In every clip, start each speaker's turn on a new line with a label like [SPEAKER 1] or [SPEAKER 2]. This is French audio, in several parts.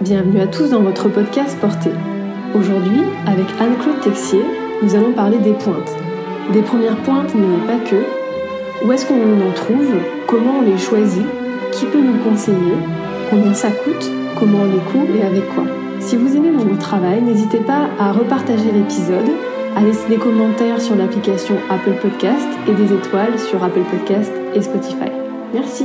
[SPEAKER 1] bienvenue à tous dans votre podcast Portée. Aujourd'hui, avec Anne-Claude Texier, nous allons parler des pointes. Des premières pointes, mais pas que. Où est-ce qu'on en trouve? Comment on les choisit? Qui peut nous conseiller? Combien ça coûte? Comment on les coupe? Et avec quoi? Si vous aimez mon travail, n'hésitez pas à repartager l'épisode, à laisser des commentaires sur l'application Apple Podcast et des étoiles sur Apple Podcast et Spotify. Merci.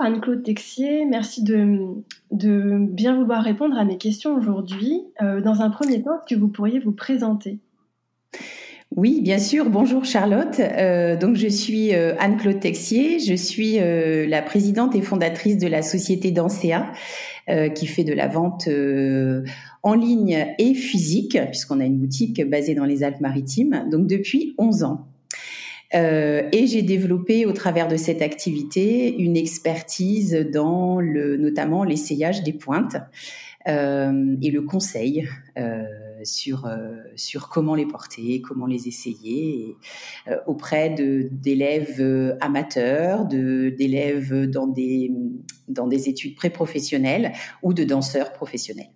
[SPEAKER 1] Anne-Claude Texier, merci de, bien vouloir répondre à mes questions aujourd'hui. Euh, dans un premier temps, est-ce que vous pourriez vous présenter?
[SPEAKER 2] Oui, bien sûr. Bonjour Charlotte. Euh, donc je suis euh, Anne-Claude Texier. Je suis la présidente et fondatrice de la société Dancea, qui fait de la vente en ligne et physique, puisqu'on a une boutique basée dans les Alpes-Maritimes. Donc depuis 11 ans. Euh, et j'ai développé au travers de cette activité une expertise dans le, notamment l'essayage des pointes euh, et le conseil euh, sur, euh, sur comment les porter, comment les essayer euh, auprès d'élèves amateurs, d'élèves dans des, dans des études pré-professionnelles ou de danseurs professionnels.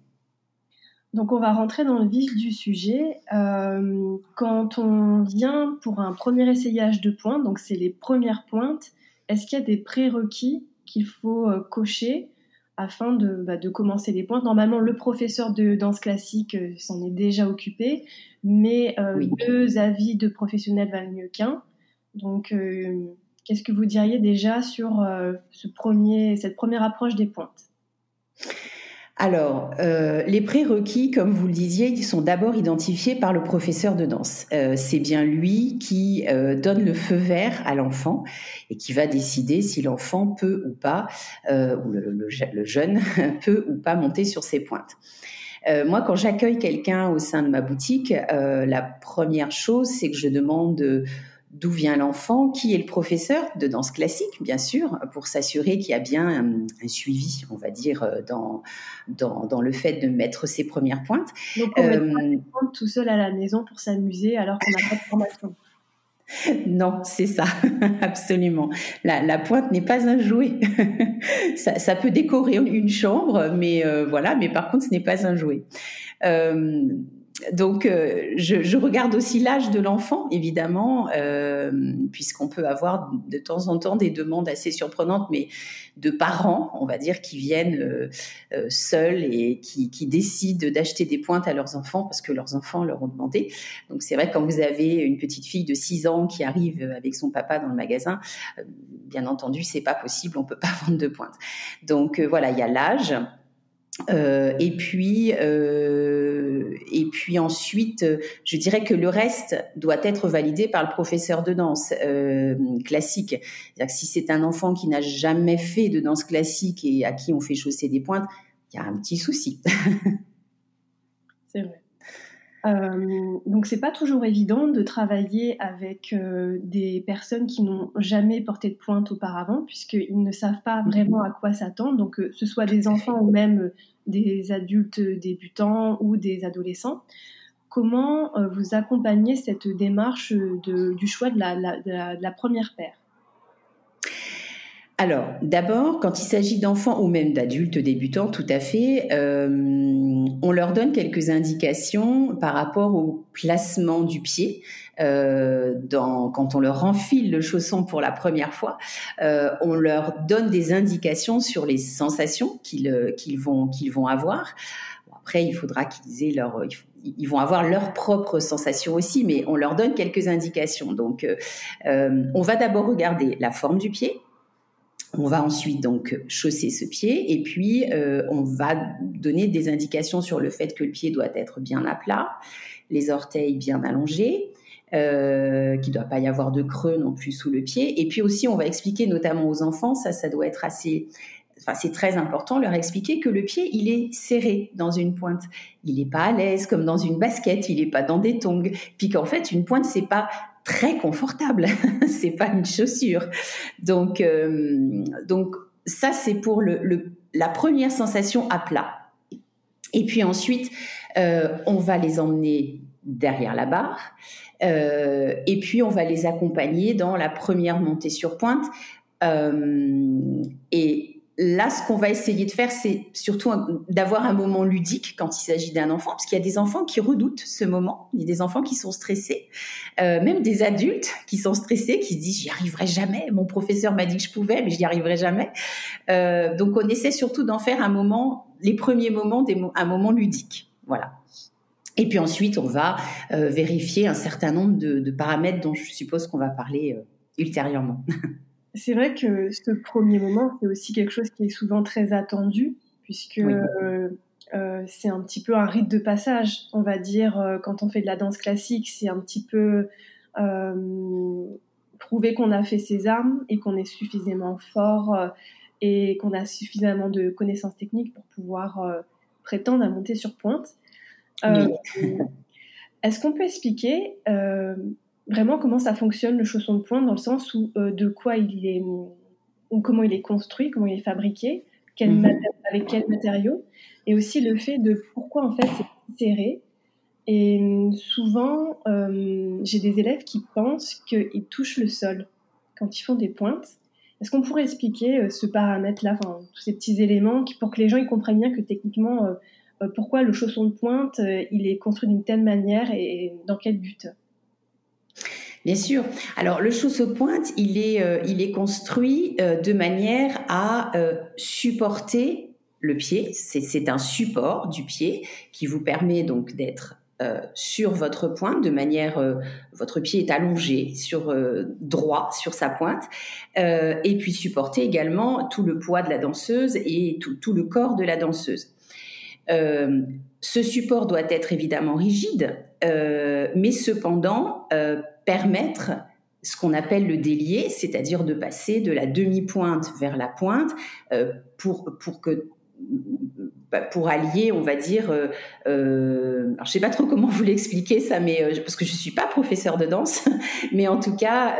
[SPEAKER 1] Donc on va rentrer dans le vif du sujet. Euh, quand on vient pour un premier essayage de pointes, donc c'est les premières pointes, est-ce qu'il y a des prérequis qu'il faut euh, cocher afin bah, de, commencer les pointes? Normalement, le professeur de danse classique euh, s'en est déjà occupé, mais deux avis de professionnels valent mieux qu'un. Donc, qu'est-ce que vous diriez déjà sur ce premier, cette première approche des pointes?
[SPEAKER 2] Alors, euh, les prérequis, comme vous le disiez, ils sont d'abord identifiés par le professeur de danse. Euh, c'est bien lui qui euh, donne le feu vert à l'enfant et qui va décider si l'enfant peut ou pas, ou le, jeune peut ou pas monter sur ses pointes. moi, quand j'accueille quelqu'un au sein de ma boutique, la première chose, c'est que je demande d'où vient l'enfant, qui est le professeur? De danse classique, bien sûr, pour s'assurer qu'il y a bien un, suivi, on va dire, euh, dans, dans, le fait de mettre ses premières pointes.
[SPEAKER 1] Donc, on euh, tout seul à la maison pour s'amuser alors qu'on n'a pas de formation.
[SPEAKER 2] Non, c'est ça, absolument. La, pointe n'est pas un jouet. ça, peut décorer une chambre, mais euh, voilà, mais par contre, ce n'est pas un jouet. Euh, donc, euh, je, regarde aussi l'âge de l'enfant, évidemment, euh, puisqu'on peut avoir de temps en temps des demandes assez surprenantes, mais de parents, on va dire, qui viennent euh, seuls et qui, décident d'acheter des pointes à leurs enfants parce que leurs enfants leur ont demandé. Donc, c'est vrai que quand vous avez une petite fille de 6 ans qui arrive avec son papa dans le magasin, bien entendu, c'est pas possible, on peut pas vendre de pointes. Donc, voilà, il y a l'âge. Et puis, et puis ensuite, je dirais que le reste doit être validé par le professeur de danse euh, classique. Que si c'est un enfant qui n'a jamais fait de danse classique et à qui on fait chausser des pointes, il y a un petit souci.
[SPEAKER 1] c'est vrai. Euh, donc c'est pas toujours évident de travailler avec euh, des personnes qui n'ont jamais porté de pointe auparavant, puisqu'ils ne savent pas vraiment à quoi s'attendre. Donc que ce soit des enfants ou même des adultes débutants ou des adolescents. Comment euh, vous accompagnez cette démarche du choix de la première paire?
[SPEAKER 2] Alors, d'abord, quand il s'agit d'enfants ou même d'adultes débutants, tout à fait, euh, on leur donne quelques indications par rapport au placement du pied. Euh, quand on leur enfile le chausson pour la première fois, euh, on leur donne des indications sur les sensations qu'ils vont, qu'ils vont avoir. après, il faudra qu'ils aient leur, ils vont avoir leurs propres sensations aussi, mais on leur donne quelques indications. Donc, on va d'abord regarder la forme du pied. On va ensuite donc chausser ce pied et puis on va donner des indications sur le fait que le pied doit être bien à plat, les orteils bien allongés, euh, qu'il ne doit pas y avoir de creux non plus sous le pied. Et puis aussi, on va expliquer notamment aux enfants, ça, ça doit être assez... Enfin, c'est très important leur expliquer que le pied, il est serré dans une pointe. Il n'est pas à l'aise comme dans une basket, il n'est pas dans des tongs. Puis qu'en fait, une pointe, c'est pas très confortable. c'est pas une chaussure. Donc, euh, donc ça, c'est pour le, la première sensation à plat. Et puis ensuite, euh, on va les emmener derrière la barre. Euh, et puis, on va les accompagner dans la première montée sur pointe. Et là, ce qu'on va essayer de faire, c'est surtout d'avoir un moment ludique quand il s'agit d'un enfant, parce qu'il y a des enfants qui redoutent ce moment, il y a des enfants qui sont stressés, euh, même des adultes qui sont stressés, qui se disent j'y arriverai jamais. Mon professeur m'a dit que je pouvais, mais j'y arriverai jamais. Euh, donc, on essaie surtout d'en faire un moment, les premiers moments, un moment ludique. Voilà. Et puis ensuite, on va euh, vérifier un certain nombre de, paramètres dont je suppose qu'on va parler ultérieurement.
[SPEAKER 1] C'est vrai que ce premier moment, c'est aussi quelque chose qui est souvent très attendu, puisque euh, c'est un petit peu un rite de passage, on va dire, quand on fait de la danse classique, c'est un petit peu prouver qu'on a fait ses armes et qu'on est suffisamment fort et qu'on a suffisamment de connaissances techniques pour pouvoir prétendre à monter sur pointe. Euh, est-ce qu'on peut expliquer euh, vraiment comment ça fonctionne le chausson de pointe dans le sens où euh, de quoi il est, ou comment il est construit, comment il est fabriqué, mhm. avec quel matériau, et aussi le fait de pourquoi en fait c'est serré. Et souvent, j'ai des élèves qui pensent qu'ils touchent le sol quand ils font des pointes. Est-ce qu'on pourrait expliquer ce paramètre-là, tous ces petits éléments, pour que les gens ils comprennent bien que techniquement, euh, pourquoi le chausson de pointe, euh, il est construit d'une telle manière et dans quel but?
[SPEAKER 2] Bien sûr. Alors le chausson de pointe, il est, euh, construit de manière à supporter le pied. C'est un support du pied qui vous permet donc d'être sur votre pointe de manière votre pied est allongé sur droit sur sa pointe et puis supporter également tout le poids de la danseuse et tout le corps de la danseuse. Euh, ce support doit être évidemment rigide, euh, mais cependant euh, permettre ce qu'on appelle le délier, c'est-à-dire de passer de la demi-pointe vers la pointe pour, pour que bah, pour allier, on va dire, euh, alors je sais pas trop comment vous l'expliquer ça, mais parce que je suis pas professeur de danse, mais en tout cas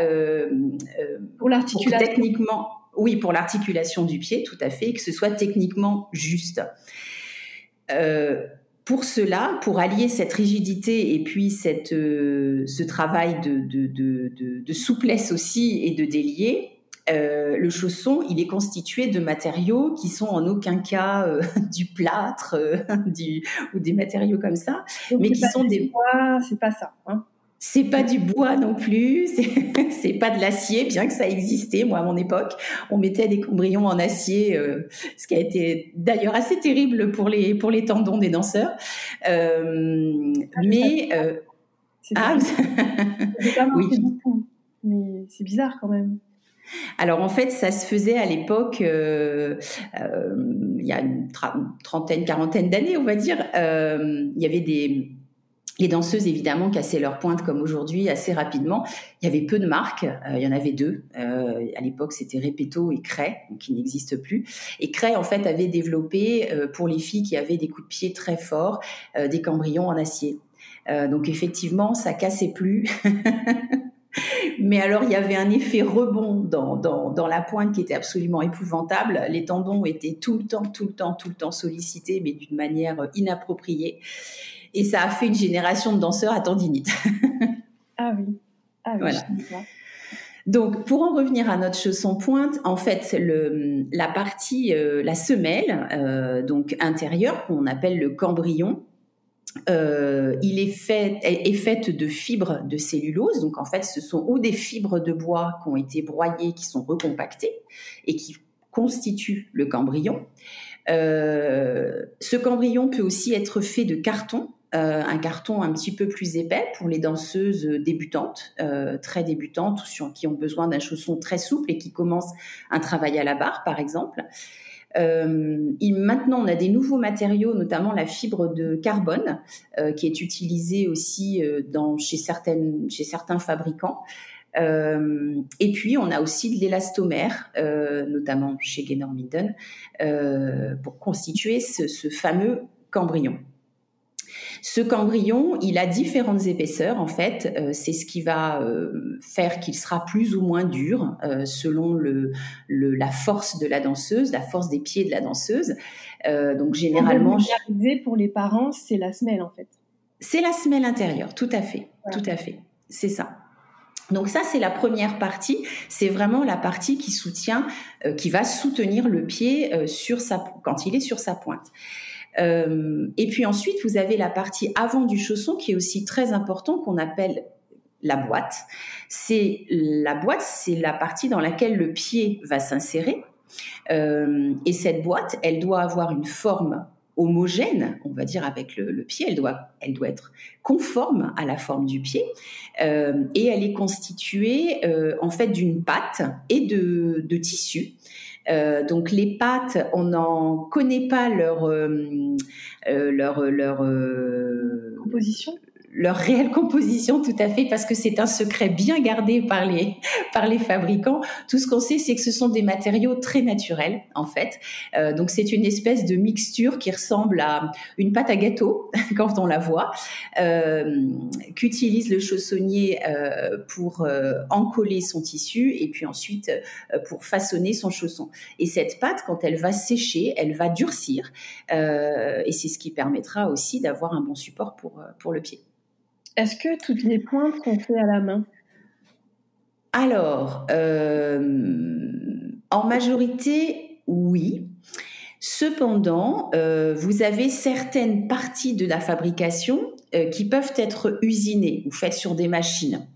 [SPEAKER 1] pour l'articulation,
[SPEAKER 2] techniquement, oui, pour l'articulation du pied, tout à fait, que ce soit techniquement juste. Euh, pour cela, pour allier cette rigidité et puis cette, euh, ce travail de, de, souplesse aussi et de délier, euh, le chausson, il est constitué de matériaux qui sont en aucun cas du plâtre du, ou des matériaux comme ça, mais qui sont des...
[SPEAKER 1] C'est pas ça. Hein
[SPEAKER 2] c'est pas du bois non plus, c'est pas de l'acier, bien que ça existait. Moi, à mon époque, on mettait des cambrions en acier, euh, ce qui a été d'ailleurs assez terrible pour les pour les tendons des danseurs. Euh, ah, mais euh,
[SPEAKER 1] ah, oui. mais c'est bizarre quand même.
[SPEAKER 2] Alors en fait, ça se faisait à l'époque, il y a une trentaine, quarantaine d'années, on va dire. il y avait des les danseuses, évidemment, cassaient leur pointe comme aujourd'hui assez rapidement. Il y avait peu de marques, euh, il y en avait deux. Euh, à l'époque, c'était Repetto et Cray, qui n'existent plus. Et Cray, en fait, avait développé, euh, pour les filles qui avaient des coups de pied très forts, des cambrions en acier. donc effectivement, ça cassait plus. Mais alors, il y avait un effet rebond dans, la pointe qui était absolument épouvantable. Les tendons étaient tout le temps, tout le temps, tout le temps sollicités, mais d'une manière inappropriée. Et ça a fait une génération de danseurs à tendinite.
[SPEAKER 1] ah oui. Ah oui.
[SPEAKER 2] Donc, pour en revenir à notre chausson pointe, en fait, le, la partie, euh, la semelle, euh, donc intérieure, qu'on appelle le cambrion, euh, il est fait est, faite de fibres de cellulose. Donc, en fait, ce sont ou des fibres de bois qui ont été broyées, qui sont recompactées et qui constitue le cambrion. ce cambrion peut aussi être fait de carton, un carton un petit peu plus épais pour les danseuses débutantes, très débutantes ou qui ont besoin d'un chausson très souple et qui commencent un travail à la barre, par exemple. Euh, maintenant, on a des nouveaux matériaux, notamment la fibre de carbone, euh, qui est utilisée aussi euh, dans, chez, certaines, chez certains fabricants. et puis, on a aussi de l'élastomère, notamment chez Gaynor pour constituer ce, ce fameux cambrion. Ce cambrion, il a différentes épaisseurs en fait. Euh, c'est ce qui va euh, faire qu'il sera plus ou moins dur euh, selon le, la force de la danseuse, la force des pieds de la danseuse. donc généralement,
[SPEAKER 1] pour les parents, c'est la semelle en fait.
[SPEAKER 2] C'est la semelle intérieure, tout à fait, tout à fait. C'est ça. Donc ça, c'est la première partie. C'est vraiment la partie qui soutient, qui va soutenir le pied sur sa, quand il est sur sa pointe. Euh, et puis ensuite, vous avez la partie avant du chausson qui est aussi très important, qu'on appelle la boîte. C'est la boîte, c'est la partie dans laquelle le pied va s'insérer. Euh, et cette boîte, elle doit avoir une forme homogène, on va dire avec le, pied, elle doit, elle doit être conforme à la forme du pied, euh, et elle est constituée en fait d'une pâte et de, de tissu. Euh, donc les pâtes, on n'en connaît pas leur euh, euh, leur leur
[SPEAKER 1] composition?
[SPEAKER 2] Leur réelle composition, tout à fait, parce que c'est un secret bien gardé par les, par les fabricants. Tout ce qu'on sait, c'est que ce sont des matériaux très naturels, en fait. Euh, donc, c'est une espèce de mixture qui ressemble à une pâte à gâteau, quand on la voit, euh, qu'utilise le chaussonnier euh, pour euh, encoller son tissu et puis ensuite euh, pour façonner son chausson. Et cette pâte, quand elle va sécher, elle va durcir. et c'est ce qui permettra aussi d'avoir un bon support pour, pour le pied.
[SPEAKER 1] Est-ce que toutes les pointes sont faites à la main?
[SPEAKER 2] Alors, euh, en majorité, oui. Cependant, euh, vous avez certaines parties de la fabrication euh, qui peuvent être usinées ou faites sur des machines.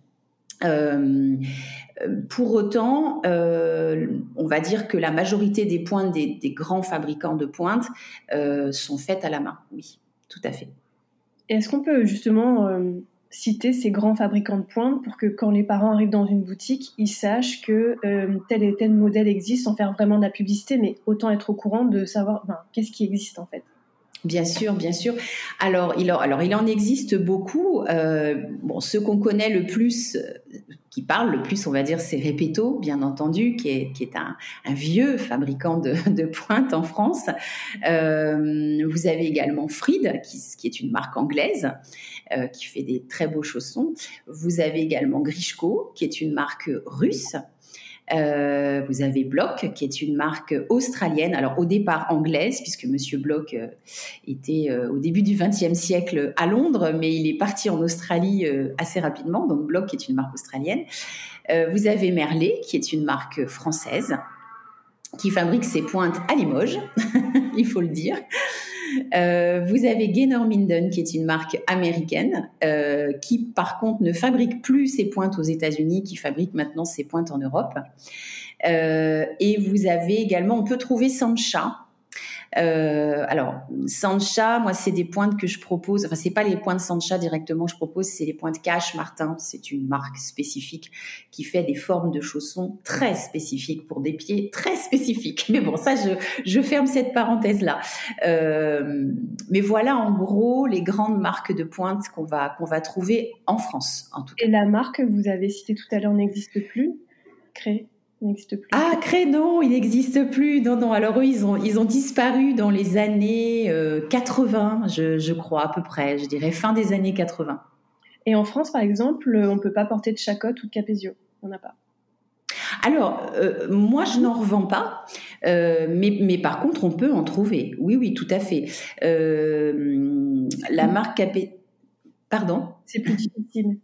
[SPEAKER 2] pour autant, on va dire que la majorité des pointes des, des grands fabricants de pointes sont faites à la main. Oui, tout à fait.
[SPEAKER 1] Est-ce qu'on peut justement euh, citer ces grands fabricants de pointes pour que quand les parents arrivent dans une boutique, ils sachent que euh, tel et tel modèle existe sans faire vraiment de la publicité, mais autant être au courant de savoir qu'est-ce qui existe en fait?
[SPEAKER 2] Bien sûr, bien sûr. Alors, il, alors, il en existe beaucoup. Euh, bon, ceux qu'on connaît le plus, qui parlent le plus, on va dire, c'est Repetto, bien entendu, qui est, qui est un, un vieux fabricant de, de pointes en France. Euh, vous avez également Fried, qui, qui est une marque anglaise, euh, qui fait des très beaux chaussons. Vous avez également Grishko, qui est une marque russe. Euh, vous avez Block, qui est une marque australienne, alors au départ anglaise, puisque Monsieur Block euh, était euh, au début du XXe siècle à Londres, mais il est parti en Australie assez rapidement. Donc Block est une marque australienne. vous avez Merlet, qui est une marque française, qui fabrique ses pointes à Limoges, il faut le dire. Euh, vous avez Gaynor Minden, qui est une marque américaine, euh, qui par contre ne fabrique plus ses pointes aux États-Unis, qui fabrique maintenant ses pointes en Europe. Euh, et vous avez également, on peut trouver Sancha, euh, alors, Sancha, moi, c'est des pointes que je propose. Enfin, c'est pas les pointes Sancha directement que je propose, c'est les pointes Cash Martin. C'est une marque spécifique qui fait des formes de chaussons très spécifiques pour des pieds très spécifiques. Mais bon, ça, je, je ferme cette parenthèse-là. Euh, mais voilà, en gros, les grandes marques de pointes qu'on va, qu'on va trouver en France, en tout cas.
[SPEAKER 1] Et la marque que vous avez citée tout à l'heure n'existe plus Créée n'existe plus.
[SPEAKER 2] Ah, Crénon, il n'existe plus. Non, non. Alors eux, ils ont, ils ont disparu dans les années 80, euh, je, crois, à peu près. Je dirais fin des années 80.
[SPEAKER 1] Et en France, par exemple, on ne peut pas porter de chacotte ou de capésio. On n'a pas.
[SPEAKER 2] Alors, euh, moi, je n'en revends pas, euh, mais, mais, par contre, on peut en trouver. Oui, oui, tout à fait. la marque Capé... Pardon?
[SPEAKER 1] C'est plus difficile.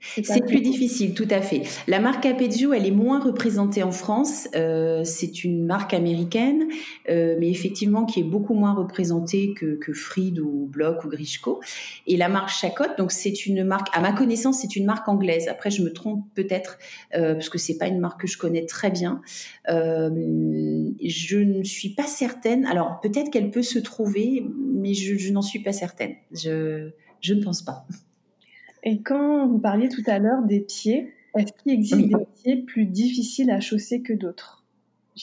[SPEAKER 2] C'est plus difficile, tout à fait. La marque Apezio, elle est moins représentée en France. Euh, c'est une marque américaine, euh, mais effectivement qui est beaucoup moins représentée que, que Fried ou Bloch ou Grishko. Et la marque Chacotte, donc c'est une marque, à ma connaissance, c'est une marque anglaise. Après, je me trompe peut-être euh, parce que c'est pas une marque que je connais très bien. Euh, je ne suis pas certaine. Alors peut-être qu'elle peut se trouver, mais je, je n'en suis pas certaine. Je, je ne pense pas.
[SPEAKER 1] Et quand vous parliez tout à l'heure des pieds, est-ce qu'il existe des pieds plus difficiles à chausser que d'autres?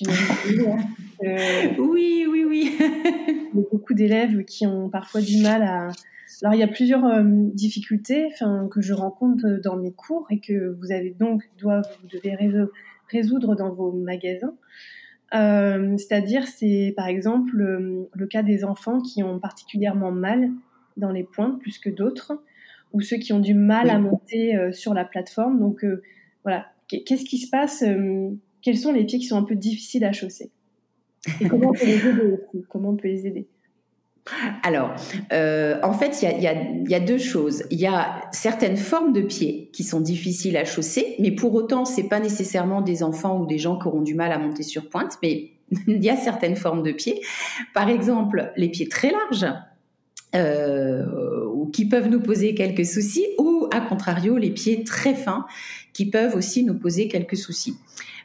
[SPEAKER 2] Hein. Oui, oui, oui.
[SPEAKER 1] il y a beaucoup d'élèves qui ont parfois du mal à. Alors, il y a plusieurs euh, difficultés que je rencontre dans mes cours et que vous avez donc doivent, vous devez résoudre dans vos magasins. Euh, c'est-à-dire, c'est par exemple euh, le cas des enfants qui ont particulièrement mal dans les pointes plus que d'autres ou ceux qui ont du mal à monter euh, sur la plateforme. Donc euh, voilà, qu'est-ce qui se passe euh, Quels sont les pieds qui sont un peu difficiles à chausser? Et comment on peut les aider Comment on peut les aider?
[SPEAKER 2] Alors, en fait, il y, y a, deux choses. Il y a certaines formes de pieds qui sont difficiles à chausser, mais pour autant, c'est pas nécessairement des enfants ou des gens qui auront du mal à monter sur pointe, mais il y a certaines formes de pieds. Par exemple, les pieds très larges, euh, qui peuvent nous poser quelques soucis, ou à contrario les pieds très fins qui peuvent aussi nous poser quelques soucis.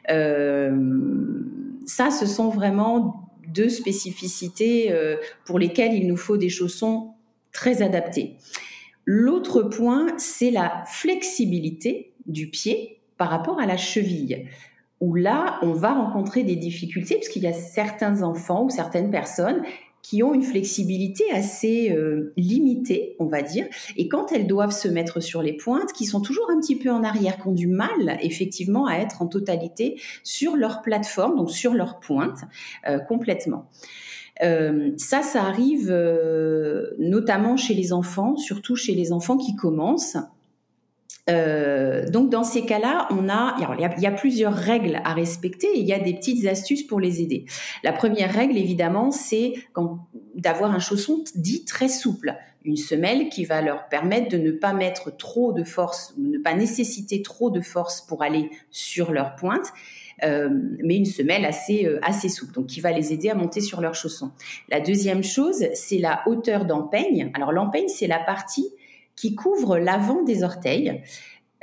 [SPEAKER 2] Euh, ça, ce sont vraiment deux spécificités euh, pour lesquelles il nous faut des chaussons très adaptés. L'autre point, c'est la flexibilité du pied par rapport à la cheville où là, on va rencontrer des difficultés parce qu'il y a certains enfants ou certaines personnes qui ont une flexibilité assez euh, limitée, on va dire, et quand elles doivent se mettre sur les pointes, qui sont toujours un petit peu en arrière, qui ont du mal effectivement à être en totalité sur leur plateforme, donc sur leur pointe euh, complètement. Euh, ça, ça arrive notamment chez les enfants, surtout chez les enfants qui commencent euh, donc dans ces cas-là, on a, il y a, plusieurs règles à respecter et il y a des petites astuces pour les aider. La première règle, évidemment, c'est d'avoir un chausson dit très souple, une semelle qui va leur permettre de ne pas mettre trop de force, ne pas nécessiter trop de force pour aller sur leur pointe. Euh, mais une semelle assez euh, assez souple, donc qui va les aider à monter sur leur chausson. La deuxième chose, c'est la hauteur d'empeigne. Alors l'empeigne, c'est la partie qui couvre l'avant des orteils.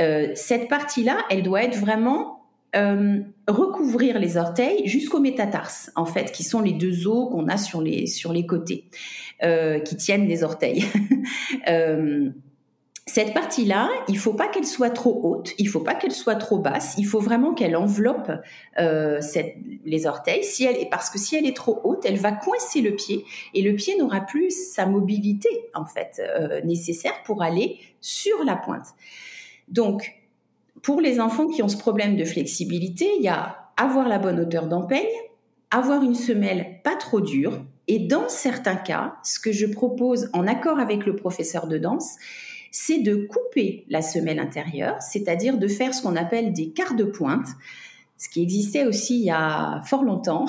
[SPEAKER 2] Euh, cette partie-là, elle doit être vraiment euh, recouvrir les orteils jusqu'au métatarse, en fait, qui sont les deux os qu'on a sur les, sur les côtés, euh, qui tiennent les orteils. cette partie-là, il faut pas qu'elle soit trop haute, il faut pas qu'elle soit trop basse, il faut vraiment qu'elle enveloppe euh, les orteils. Si elle, parce que si elle est trop haute, elle va coincer le pied et le pied n'aura plus sa mobilité en fait euh, nécessaire pour aller sur la pointe. Donc, pour les enfants qui ont ce problème de flexibilité, il y a avoir la bonne hauteur d'empeigne, avoir une semelle pas trop dure, et dans certains cas, ce que je propose en accord avec le professeur de danse, c'est de couper la semelle intérieure, c'est-à-dire de faire ce qu'on appelle des quarts de pointe, ce qui existait aussi il y a fort longtemps,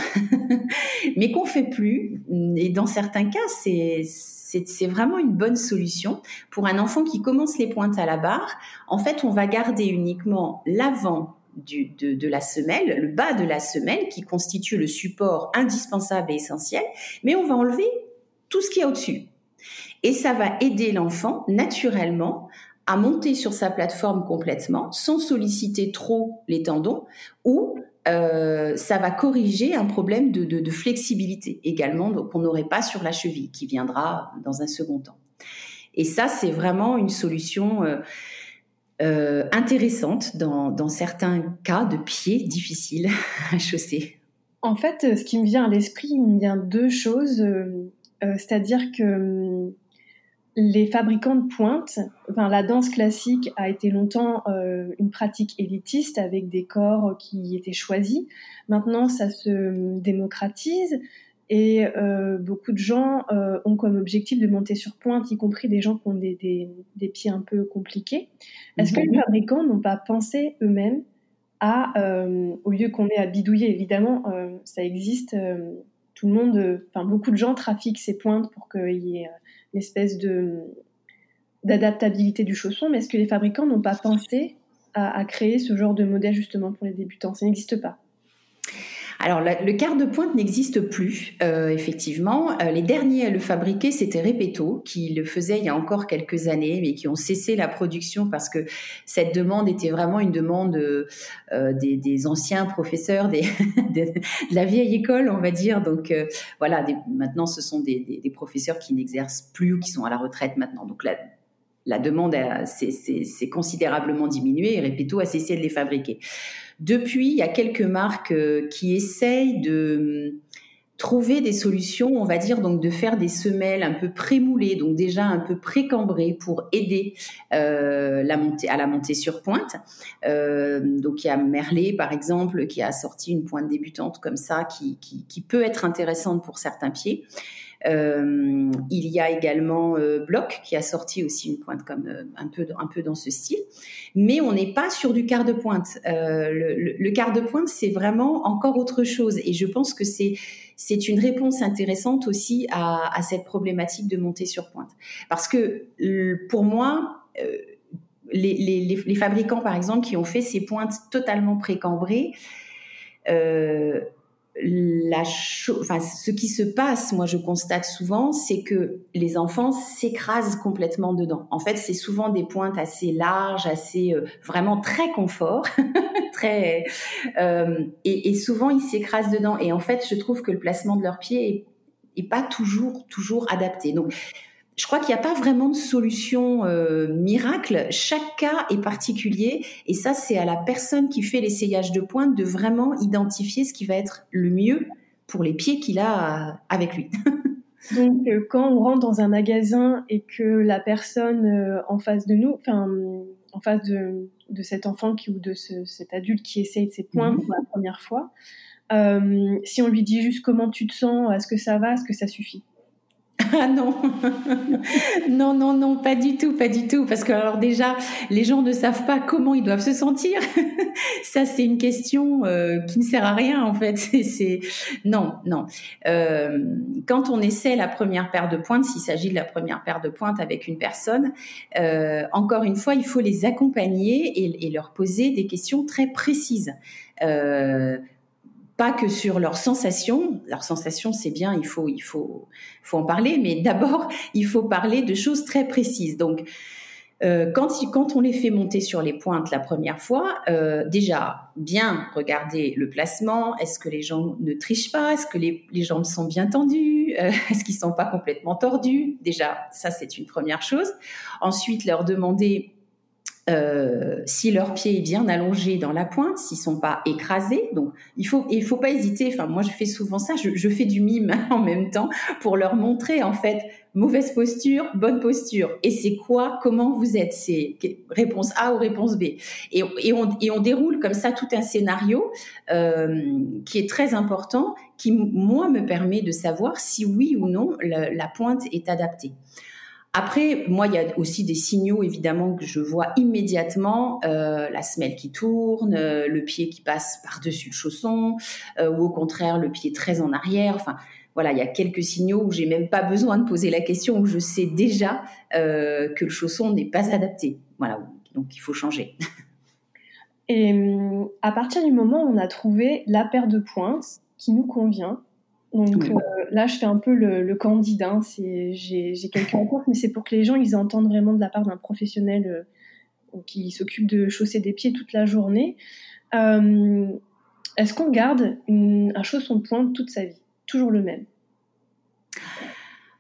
[SPEAKER 2] mais qu'on fait plus. Et dans certains cas, c'est vraiment une bonne solution pour un enfant qui commence les pointes à la barre. En fait, on va garder uniquement l'avant de, de, la semelle, le bas de la semelle qui constitue le support indispensable et essentiel, mais on va enlever tout ce qui est au-dessus. Et ça va aider l'enfant naturellement à monter sur sa plateforme complètement sans solliciter trop les tendons ou euh, ça va corriger un problème de, flexibilité également qu'on n'aurait pas sur la cheville qui viendra dans un second temps. Et ça, c'est vraiment une solution euh, euh, intéressante dans, dans certains cas de pieds difficiles à chausser.
[SPEAKER 1] En fait, ce qui me vient à l'esprit, il me vient deux choses. C'est-à-dire que les fabricants de pointe, enfin, la danse classique a été longtemps euh, une pratique élitiste avec des corps qui étaient choisis. Maintenant, ça se démocratise et euh, beaucoup de gens euh, ont comme objectif de monter sur pointe, y compris des gens qui ont des, des, pieds un peu compliqués. Est-ce que les mhm. fabricants n'ont pas pensé eux-mêmes à, au lieu qu'on ait à bidouiller, évidemment, ça existe, tout le monde, enfin beaucoup de gens trafiquent ces pointes pour qu'il y ait une espèce de d'adaptabilité du chausson, mais est-ce que les fabricants n'ont pas pensé à, créer ce genre de modèle justement pour les débutants? Ça n'existe pas.
[SPEAKER 2] Alors, le quart de pointe n'existe plus, euh, effectivement. Euh, les derniers à le fabriquer, c'était Repetto, qui le faisait il y a encore quelques années, mais qui ont cessé la production parce que cette demande était vraiment une demande euh, des, anciens professeurs des, de la vieille école, on va dire. Donc, voilà, maintenant, ce sont des, des professeurs qui n'exercent plus ou qui sont à la retraite maintenant. Donc, la, la demande s'est considérablement diminuée et Repetto a cessé de les fabriquer. Depuis, il y a quelques marques euh, qui essayent de hum, trouver des solutions, on va dire, donc de faire des semelles un peu prémoulées, donc déjà un peu précambrées pour aider euh, la montée, à la montée sur pointe. Euh, donc il y a Merlet, par exemple, qui a sorti une pointe débutante comme ça, qui, qui peut être intéressante pour certains pieds. Euh, il y a également euh, Block qui a sorti aussi une pointe comme euh, un peu un peu dans ce style, mais on n'est pas sur du quart de pointe. Le, quart de pointe c'est vraiment encore autre chose. Et je pense que c'est c'est une réponse intéressante aussi à, cette problématique de montée sur pointe. Parce que pour moi les, les, fabricants, par exemple, qui ont fait ces pointes totalement précambrées, euh, ce qui se passe, moi je constate souvent, c'est que les enfants s'écrasent complètement dedans. En fait, c'est souvent des pointes assez larges, assez euh, vraiment très confort, très euh, et, souvent ils s'écrasent dedans. Et en fait, je trouve que le placement de leurs pieds est, pas toujours toujours adapté. Je crois qu'il n'y a pas vraiment de solution euh, miracle. Chaque cas est particulier et ça, c'est à la personne qui fait l'essayage de pointe de vraiment identifier ce qui va être le mieux pour les pieds qu'il a avec lui.
[SPEAKER 1] Donc, euh, quand on rentre dans un magasin et que la personne euh, en face de nous, enfin, en face de, cet enfant qui, ou de cet adulte qui essaye de ses points mhm. pour la première fois, si on lui dit juste comment tu te sens, est-ce que ça va, est-ce que ça suffit?
[SPEAKER 2] Ah non, non, non, non, pas du tout, pas du tout. Parce que alors déjà, les gens ne savent pas comment ils doivent se sentir. Ça, c'est une question euh, qui ne sert à rien en fait. C'est non, non. Euh, quand on essaie la première paire de pointes, s'il s'agit de la première paire de pointes avec une personne, euh, encore une fois, il faut les accompagner et, leur poser des questions très précises. Pas que sur leurs sensations. Leurs sensations, c'est bien, il faut, il faut, faut en parler, mais d'abord, il faut parler de choses très précises. Donc, euh, quand, quand on les fait monter sur les pointes la première fois, euh, déjà, bien regarder le placement. Est-ce que les gens ne trichent pas? Est-ce que les, les, jambes sont bien tendues? Euh, Est-ce qu'ils sont pas complètement tordus? Déjà, ça, c'est une première chose. Ensuite, leur demander euh, si leur pied est bien allongé dans la pointe, s'ils sont pas écrasés. Donc, il faut, il faut pas hésiter. Enfin, moi, je fais souvent ça. Je, fais du mime en même temps pour leur montrer, en fait, mauvaise posture, bonne posture. Et c'est quoi? Comment vous êtes? C'est réponse A ou réponse B. Et, et, on, et, on, déroule comme ça tout un scénario euh, qui est très important, qui moi me permet de savoir si oui ou non la pointe est adaptée. Après, moi, il y a aussi des signaux, évidemment, que je vois immédiatement. Euh, la semelle qui tourne, euh, le pied qui passe par-dessus le chausson, euh, ou au contraire, le pied très en arrière. Enfin, voilà, il y a quelques signaux où j'ai même pas besoin de poser la question, où je sais déjà que le chausson n'est pas adapté. Voilà, donc il faut changer.
[SPEAKER 1] Et hum, à partir du moment où on a trouvé la paire de pointes qui nous convient, donc euh, là, je fais un peu le, le candidat. J'ai quelques rencontres, mais c'est pour que les gens ils entendent vraiment de la part d'un professionnel euh, qui s'occupe de chausser des pieds toute la journée. Euh, est-ce qu'on garde un chausson de pointe toute sa vie? Toujours le même?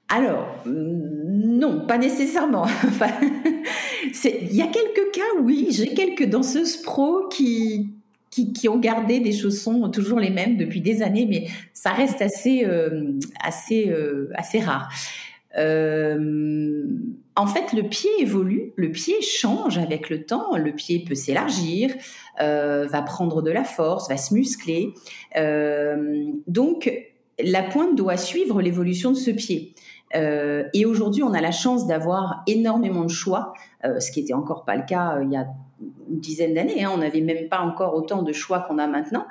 [SPEAKER 2] Alors, non, pas nécessairement. Il y a quelques cas, oui, j'ai quelques danseuses pro qui, qui, ont gardé des chaussons toujours les mêmes depuis des années, mais ça reste assez, euh, assez, euh, assez rare. Euh, en fait, le pied évolue, le pied change avec le temps, le pied peut s'élargir, va prendre de la force, va se muscler. donc, la pointe doit suivre l'évolution de ce pied. et aujourd'hui, on a la chance d'avoir énormément de choix, ce qui n'était encore pas le cas il y a une dizaine d'années. Hein. on n'avait même pas encore autant de choix qu'on a maintenant.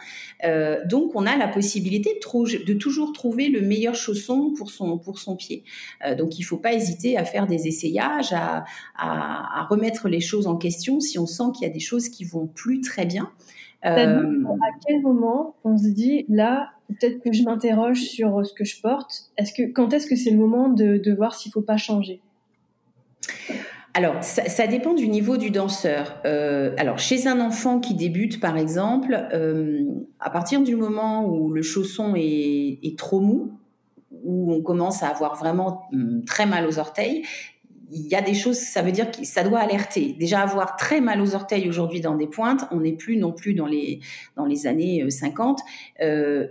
[SPEAKER 2] Euh, donc, on a la possibilité de, de, toujours trouver le meilleur chausson pour son, pour son pied. Euh, donc, il ne faut pas hésiter à faire des essayages, à, à, remettre les choses en question si on sent qu'il y a des choses qui vont plus très bien.
[SPEAKER 1] Euh, à quel moment on se dit là, peut-être que je m'interroge sur ce que je porte. Est-ce que quand est-ce que c'est le moment de, de voir s'il faut pas changer?
[SPEAKER 2] Alors, ça, dépend du niveau du danseur. Euh, alors, chez un enfant qui débute, par exemple, euh, à partir du moment où le chausson est, trop mou, où on commence à avoir vraiment hum, très mal aux orteils, il y a des choses, ça veut dire que ça doit alerter. Déjà, avoir très mal aux orteils aujourd'hui dans des pointes, on n'est plus non plus dans les, dans les années 50. Euh,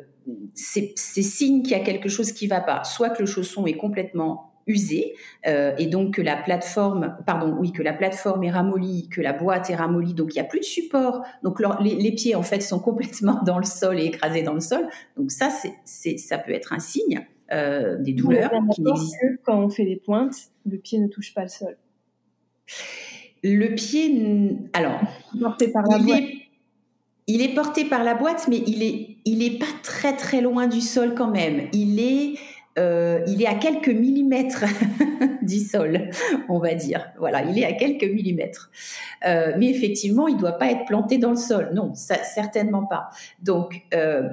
[SPEAKER 2] c'est signe qu'il y a quelque chose qui ne va pas. Soit que le chausson est complètement usé euh, et donc que la plateforme, pardon, oui, que la plateforme est ramollie, que la boîte est ramollie, donc il n'y a plus de support. Donc les, pieds en fait sont complètement dans le sol et écrasés dans le sol. Donc ça, c'est, ça peut être un signe euh, des douleurs qui n'existent.
[SPEAKER 1] Que quand on fait les pointes, le pied ne touche pas le sol?
[SPEAKER 2] Le pied, alors,
[SPEAKER 1] porté par la boîte.
[SPEAKER 2] il est porté par la boîte, mais il est, il est pas très très loin du sol quand même. Il est euh, il est à quelques millimètres du sol, on va dire. Voilà, il est à quelques millimètres. Euh, mais effectivement, il ne doit pas être planté dans le sol. Non, certainement pas. Donc, euh,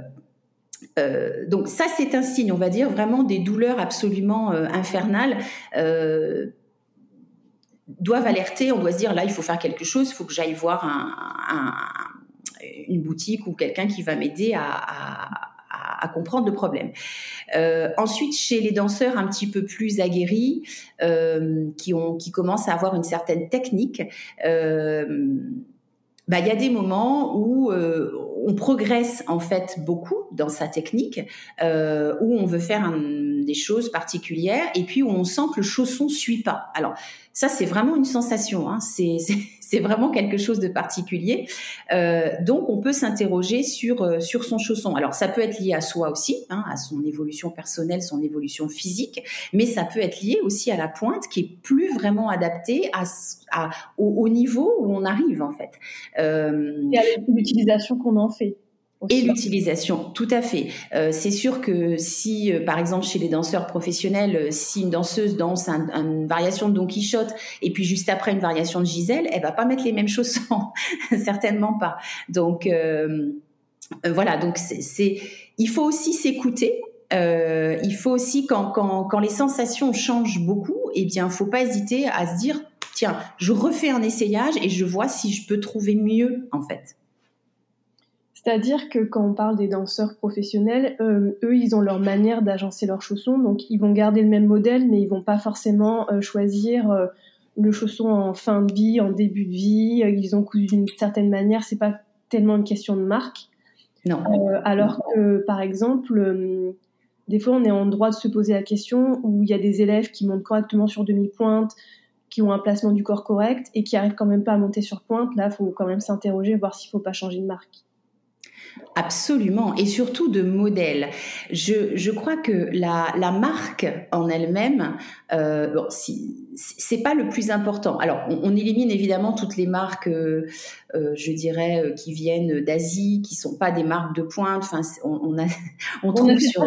[SPEAKER 2] donc ça, c'est un signe, on va dire, vraiment des douleurs absolument infernales doivent alerter. On doit se dire, là, il faut faire quelque chose, il faut que j'aille voir une boutique ou quelqu'un qui va m'aider à, comprendre le problème. Euh, ensuite, chez les danseurs un petit peu plus aguerris, euh, qui, ont, qui commencent à avoir une certaine technique, euh, bah, il y a des moments où on progresse en fait beaucoup dans sa technique, où on veut faire des choses particulières, et puis où on sent que le chausson suit pas. Alors ça, c'est vraiment une sensation. Hein. C'est vraiment quelque chose de particulier. Euh, donc, on peut s'interroger sur, euh, sur son chausson. Alors, ça peut être lié à soi aussi, hein, à son évolution personnelle, son évolution physique, mais ça peut être lié aussi à la pointe qui est plus vraiment adaptée à, au, niveau où on arrive, en fait.
[SPEAKER 1] Euh, Et à l'utilisation qu'on en fait.
[SPEAKER 2] Et l'utilisation, tout à fait. Euh, c'est sûr que si, euh, par exemple, chez les danseurs professionnels, euh, si une danseuse danse une variation de Don Quichotte et puis juste après une variation de Gisèle, elle va pas mettre les mêmes chaussons, certainement pas. Donc voilà, donc c'est, il faut aussi s'écouter. il faut aussi quand, quand, quand les sensations changent beaucoup, eh bien, faut pas hésiter à se dire tiens, je refais un essayage et je vois si je peux trouver mieux en fait.
[SPEAKER 1] C'est-à-dire que quand on parle des danseurs professionnels, euh, eux, ils ont leur manière d'agencer leurs chaussons, donc ils vont garder le même modèle, mais ils vont pas forcément euh, choisir euh, le chausson en fin de vie, en début de vie. Ils ont cousu d'une certaine manière. C'est pas tellement une question de marque.
[SPEAKER 2] Non.
[SPEAKER 1] alors que, par exemple, des fois, on est en droit de se poser la question où il y a des élèves qui montent correctement sur demi-pointe, qui ont un placement du corps correct et qui arrivent quand même pas à monter sur pointe. Là, il faut quand même s'interroger, voir s'il faut pas changer de marque.
[SPEAKER 2] Absolument, et surtout de modèle. Je, je crois que la, la marque en elle-même, euh, bon, si, c'est pas le plus important. Alors, on, élimine évidemment toutes les marques, euh, euh, je dirais, euh, qui viennent d'Asie, qui sont pas des marques de pointe. Enfin, on, on, a, on, trouve sur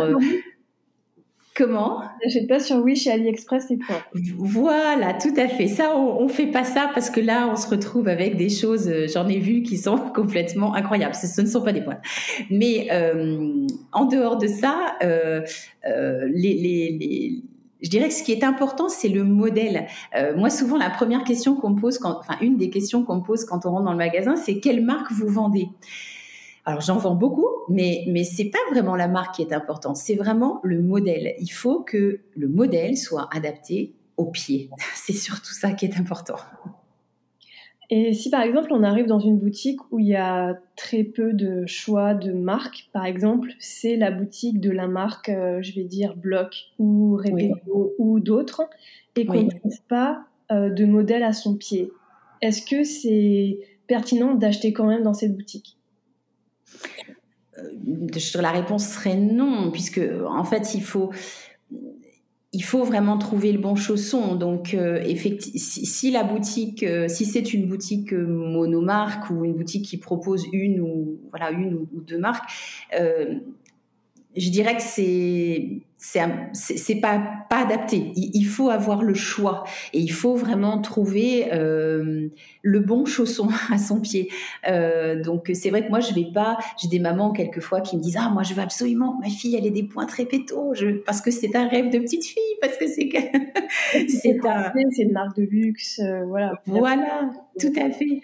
[SPEAKER 2] Comment?
[SPEAKER 1] N'achète pas sur Wish et AliExpress et quoi.
[SPEAKER 2] Voilà, tout à fait. Ça, on, on fait pas ça parce que là, on se retrouve avec des choses, euh, j'en ai vu, qui sont complètement incroyables. Ce, ne sont pas des points. Mais euh, en dehors de ça, euh, je dirais que ce qui est important, c'est le modèle. Moi, souvent, la première question qu'on pose, enfin, une des questions qu'on pose quand on rentre dans le magasin, c'est quelle marque vous vendez? Alors j'en vends beaucoup, mais mais c'est pas vraiment la marque qui est importante, c'est vraiment le modèle. Il faut que le modèle soit adapté au pied. C'est surtout ça qui est important.
[SPEAKER 1] Et si par exemple on arrive dans une boutique où il y a très peu de choix de marques, par exemple, c'est la boutique de la marque, euh, je vais dire Block ou Repego ou d'autres, et qu'on ne trouve pas euh, de modèle à son pied, est-ce que c'est pertinent d'acheter quand même dans cette boutique?
[SPEAKER 2] Euh, la réponse serait non, puisque en fait, il faut. il faut vraiment trouver le bon chausson. Donc, euh, effectivement, si, la boutique, euh, si c'est une boutique monomarque ou une boutique qui propose une ou voilà une ou, deux marques, je dirais que c'est c'est pas pas adapté. Il, faut avoir le choix et il faut vraiment trouver euh, le bon chausson à son pied. Euh, donc c'est vrai que moi je vais pas. J'ai des mamans quelquefois qui me disent ah moi je veux absolument ma fille elle ait des points très pétos je, parce que c'est un rêve de petite fille parce que c'est
[SPEAKER 1] c'est un c'est une marque de luxe euh, voilà.
[SPEAKER 2] Voilà tout à fait.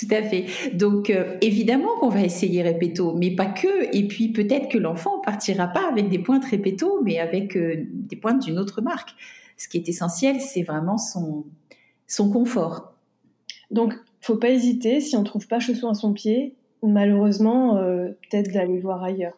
[SPEAKER 2] Tout à fait. Donc, euh, évidemment qu'on va essayer répéto, mais pas que. Et puis, peut-être que l'enfant partira pas avec des pointes répéto, mais avec euh, des pointes d'une autre marque. Ce qui est essentiel, c'est vraiment son, confort.
[SPEAKER 1] Donc, faut pas hésiter, si on trouve pas chaussons à son pied, malheureusement, euh, peut-être d'aller voir ailleurs.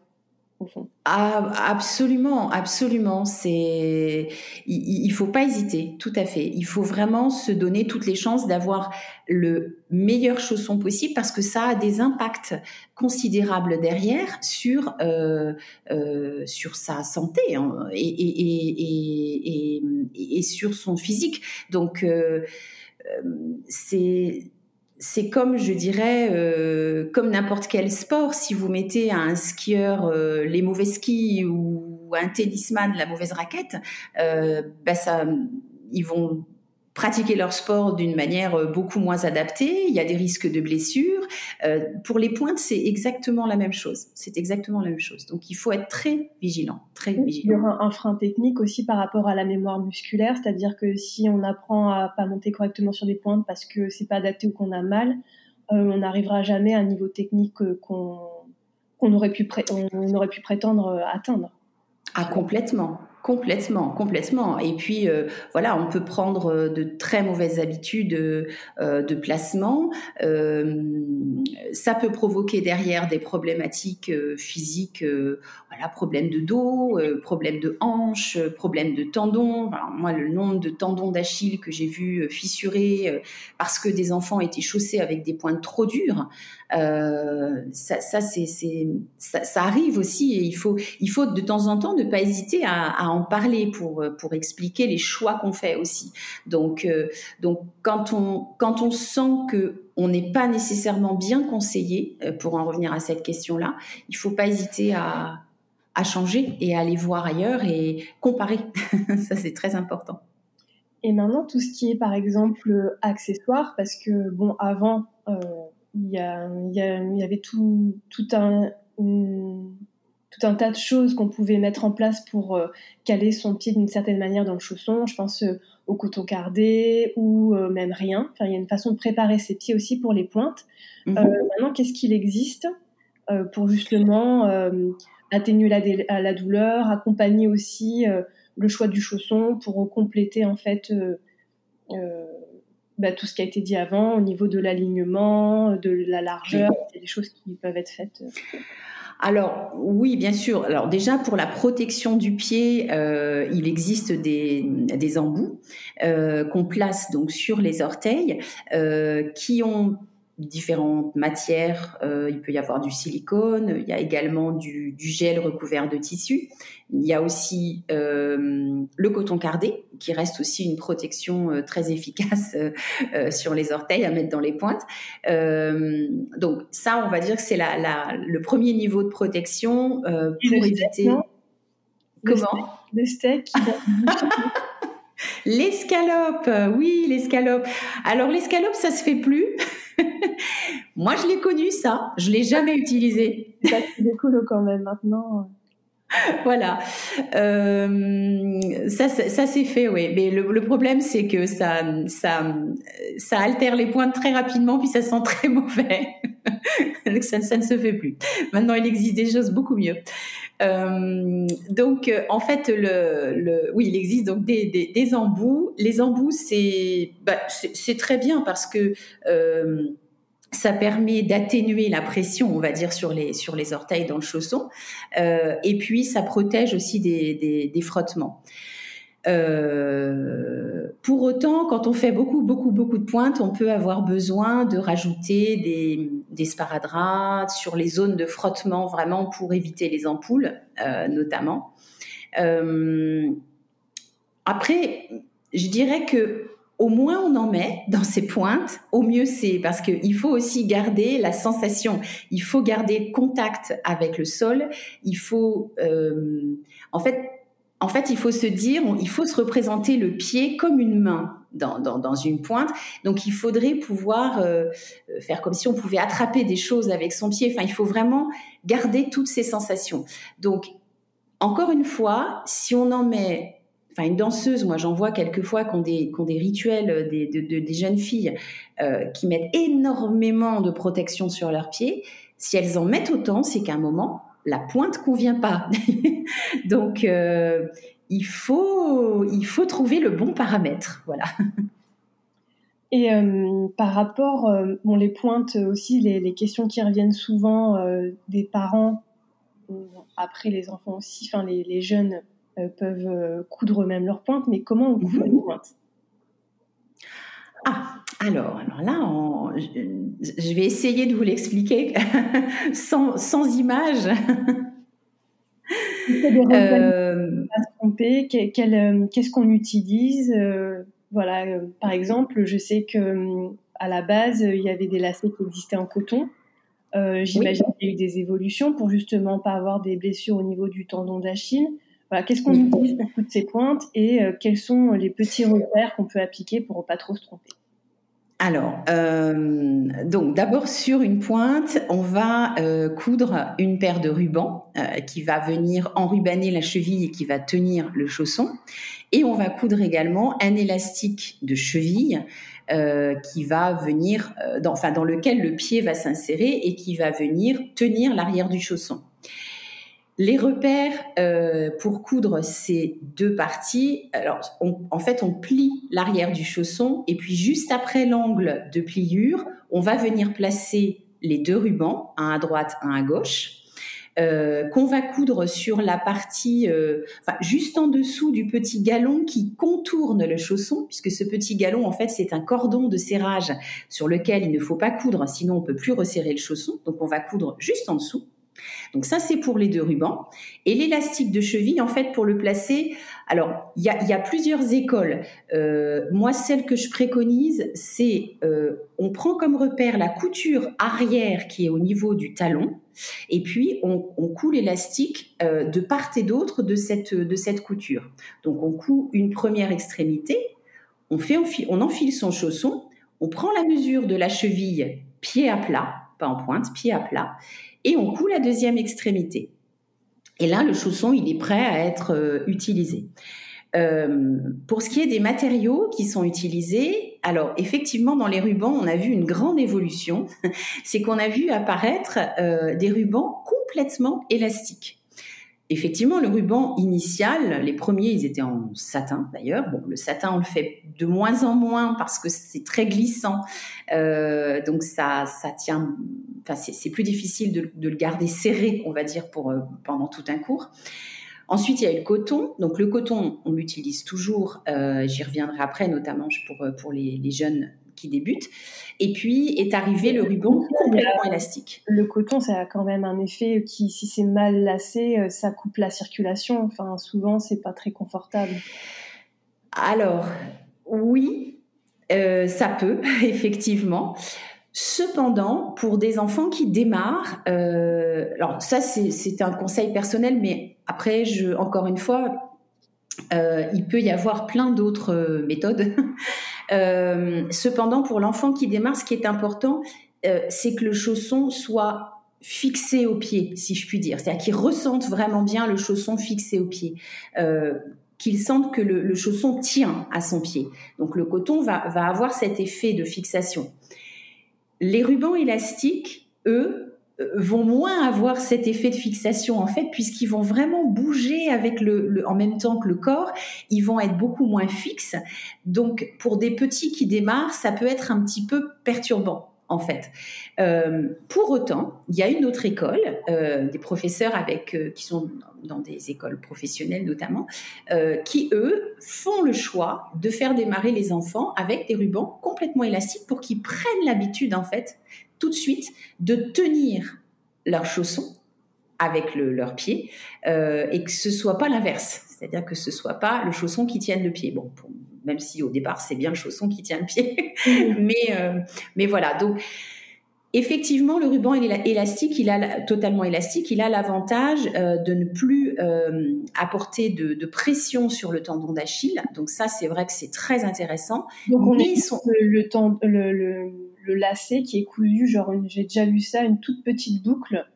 [SPEAKER 2] Ah, absolument, absolument. C'est, il, ne faut pas hésiter, tout à fait. Il faut vraiment se donner toutes les chances d'avoir le meilleur chausson possible parce que ça a des impacts considérables derrière sur euh, euh, sur sa santé hein, et, et, et, et, sur son physique. Donc euh, c'est c'est comme, je dirais, euh, comme n'importe quel sport. Si vous mettez à un skieur euh, les mauvais skis ou un tennisman la mauvaise raquette, euh, bah ça, ils vont pratiquer leur sport d'une manière euh, beaucoup moins adaptée, il y a des risques de blessures. Euh, pour les pointes, c'est exactement la même chose. C'est exactement la même chose. Donc il faut être très vigilant, très vigilant.
[SPEAKER 1] Il y aura un frein technique aussi par rapport à la mémoire musculaire, c'est-à-dire que si on apprend à pas monter correctement sur des pointes parce que c'est pas adapté ou qu'on a mal, euh, on n'arrivera jamais à un niveau technique qu'on aurait pu on aurait pu prétendre atteindre.
[SPEAKER 2] Ah complètement, Complètement, complètement. Et puis euh, voilà, on peut prendre euh, de très mauvaises habitudes euh, de placement. ça peut provoquer derrière des problématiques physiques, voilà, problèmes de dos, problèmes de hanches, problèmes de tendons. moi, le nombre de tendons d'Achille que j'ai vu fissurer parce que des enfants étaient chaussés avec des pointes trop dures. Ça, ça ça, arrive aussi et il faut, il faut de temps en temps ne pas hésiter à, en parler, pour, euh, pour expliquer les choix qu'on fait aussi. Donc, euh, donc quand, on, quand on sent que on n'est pas nécessairement bien conseillé, euh, pour en revenir à cette question-là, il faut pas hésiter à, à changer et à aller voir ailleurs et comparer. Ça, c'est très important.
[SPEAKER 1] Et maintenant, tout ce qui est, par exemple, accessoires, parce que, bon, avant, il y, y, avait tout, tout un, tout un tas de choses qu'on pouvait mettre en place pour euh, caler son pied d'une certaine manière dans le chausson. Je pense euh, au coton cardé ou euh, même rien. Enfin, il y a une façon de préparer ses pieds aussi pour les pointes. Mhm. maintenant, qu'est-ce qu'il existe pour justement atténuer la, la, douleur, accompagner aussi le choix du chausson pour compléter en fait bah, tout ce qui a été dit avant au niveau de l'alignement, de la largeur, des choses qui peuvent être faites.
[SPEAKER 2] Alors oui, bien sûr. Alors déjà pour la protection du pied, euh, il existe des, des embouts euh, qu'on place donc sur les orteils euh, qui ont différentes matières. Euh, il peut y avoir du silicone, il y a également du, gel recouvert de tissu. Il y a aussi euh, le coton cardé, qui reste aussi une protection euh, très efficace sur les orteils à mettre dans les pointes. donc ça, on va dire que c'est la, le premier niveau de protection pour éviter...
[SPEAKER 1] Comment? Le steak.
[SPEAKER 2] L'escalope, oui, l'escalope. Alors l'escalope, ça se fait plus. Moi, je l'ai connu ça. Je l'ai jamais utilisé.
[SPEAKER 1] C'est écolo quand même maintenant.
[SPEAKER 2] voilà. Euh, ça, ça, s'est fait, oui. Mais le, problème, c'est que ça, ça, ça altère les pointes très rapidement, puis ça sent très mauvais. donc ça, ça, ne se fait plus. Maintenant, il existe des choses beaucoup mieux. Euh, donc, en fait, le, oui, il existe donc des, embouts. Les embouts, c'est, bah, très bien parce que euh, ça permet d'atténuer la pression, on va dire, sur les, sur les orteils dans le chausson. Euh, et puis, ça protège aussi des, frottements. Euh, pour autant, quand on fait beaucoup, beaucoup, beaucoup de pointes, on peut avoir besoin de rajouter des, sparadraps sur les zones de frottement, vraiment pour éviter les ampoules, euh, notamment. après, je dirais que au moins on en met dans ces pointes, au mieux c'est parce qu'il faut aussi garder la sensation, il faut garder contact avec le sol, il faut, euh, en fait, en fait, il faut se dire, il faut se représenter le pied comme une main dans, dans, une pointe. Donc, il faudrait pouvoir euh, faire comme si on pouvait attraper des choses avec son pied. Enfin, il faut vraiment garder toutes ces sensations. Donc, encore une fois, si on en met enfin une danseuse, moi j'en vois quelquefois qui ont des, des rituels, des, des jeunes filles euh, qui mettent énormément de protection sur leurs pieds. Si elles en mettent autant, c'est qu'à un moment, la pointe convient pas. Donc, euh, il, faut, il faut trouver le bon paramètre. Voilà.
[SPEAKER 1] Et euh, par rapport, euh, bon, les pointes aussi, les, questions qui reviennent souvent des parents, après les enfants aussi, enfin les, jeunes peuvent coudre eux-mêmes leurs pointes, mais comment on coud une pointe
[SPEAKER 2] Ah, alors, alors là, je, vais essayer de vous l'expliquer sans, sans images.
[SPEAKER 1] euh... Qu'est-ce qu'on utilise euh, Voilà, euh, par exemple, je sais que à la base, il y avait des lacets qui existaient en coton. Euh, j'imagine qu'il y a eu des évolutions pour justement pas avoir des blessures au niveau du tendon d'Achille. Voilà, qu'est-ce qu'on utilise pour toutes ces pointes et quels sont les petits repères qu'on peut appliquer pour pas trop se tromper?
[SPEAKER 2] Alors, euh, donc d'abord sur une pointe, on va euh, coudre une paire de rubans euh, qui va venir enrubaner la cheville et qui va tenir le chausson. Et on va coudre également un élastique de cheville qui va venir, dans, enfin dans lequel le pied va s'insérer et qui va venir tenir l'arrière du chausson. Les repères euh, pour coudre ces deux parties, alors en fait on plie l'arrière du chausson et puis juste après l'angle de pliure, on va venir placer les deux rubans, un à droite, un à gauche, euh, qu'on va coudre sur la partie, euh, enfin, juste en dessous du petit galon qui contourne le chausson, puisque ce petit galon, en fait, c'est un cordon de serrage sur lequel il ne faut pas coudre, sinon on peut plus resserrer le chausson. Donc, on va coudre juste en dessous. Donc ça, c'est pour les deux rubans. Et l'élastique de cheville, en fait, pour le placer, alors il y a, plusieurs écoles. Euh, moi, celle que je préconise, c'est euh, on prend comme repère la couture arrière qui est au niveau du talon, et puis on, on coud l'élastique euh, de part et d'autre de cette, de cette couture. Donc on coud une première extrémité, on, fait, on enfile son chausson, on prend la mesure de la cheville pied à plat, pas en pointe, pied à plat, et on coud la deuxième extrémité. Et là, le chausson, il est prêt à être euh, utilisé. Euh, pour ce qui est des matériaux qui sont utilisés, alors effectivement dans les rubans, on a vu une grande évolution. C'est qu'on a vu apparaître euh, des rubans complètement élastiques. Effectivement, le ruban initial, les premiers, ils étaient en satin d'ailleurs. Bon, le satin, on le fait de moins en moins parce que c'est très glissant, euh, donc ça, ça tient. Enfin, c'est plus difficile de, le garder serré, on va dire, pour euh, pendant tout un cours. Ensuite, il y a le coton. Donc le coton, on l'utilise toujours. Euh, j'y reviendrai après, notamment pour pour les, les jeunes qui débute. Et puis est arrivé le ruban complètement élastique.
[SPEAKER 1] Le coton, ça a quand même un effet qui, si c'est mal lacé, euh, ça coupe la circulation. Enfin, souvent, c'est pas très confortable.
[SPEAKER 2] Alors, oui, euh, ça peut, effectivement. Cependant, pour des enfants qui démarrent, euh, alors ça c'est un conseil personnel, mais après, je, encore une fois, il peut y avoir plein d'autres méthodes. Euh, cependant, pour l'enfant qui démarre, ce qui est important, euh, c'est que le chausson soit fixé au pied, si je puis dire. C'est-à-dire qu'il ressente vraiment bien le chausson fixé au pied. Euh, qu'il sente que le, chausson tient à son pied. Donc le coton va avoir cet effet de fixation. Les rubans élastiques, eux, vont moins avoir cet effet de fixation en fait puisqu'ils vont vraiment bouger avec le, en même temps que le corps ils vont être beaucoup moins fixes donc pour des petits qui démarrent ça peut être un petit peu perturbant en fait. Euh, pour autant, il y a une autre école, euh, des professeurs avec euh, qui sont dans des écoles professionnelles notamment, qui eux font le choix de faire démarrer les enfants avec des rubans complètement élastiques pour qu'ils prennent l'habitude en fait tout de suite de tenir leurs chaussons avec leur pied et que ce soit pas l'inverse, c'est-à-dire que ce soit pas le chausson qui tienne le pied. Bon, même si au départ c'est bien le chausson qui tient le pied, mais mais voilà donc Effectivement, le ruban élastique, il a totalement élastique, il a l'avantage euh, de ne plus euh, apporter de, pression sur le tendon d'Achille. Donc ça, c'est vrai que c'est très intéressant.
[SPEAKER 1] Donc on est son... le, le, le, lacet qui est cousu, genre j'ai déjà vu ça, une toute petite boucle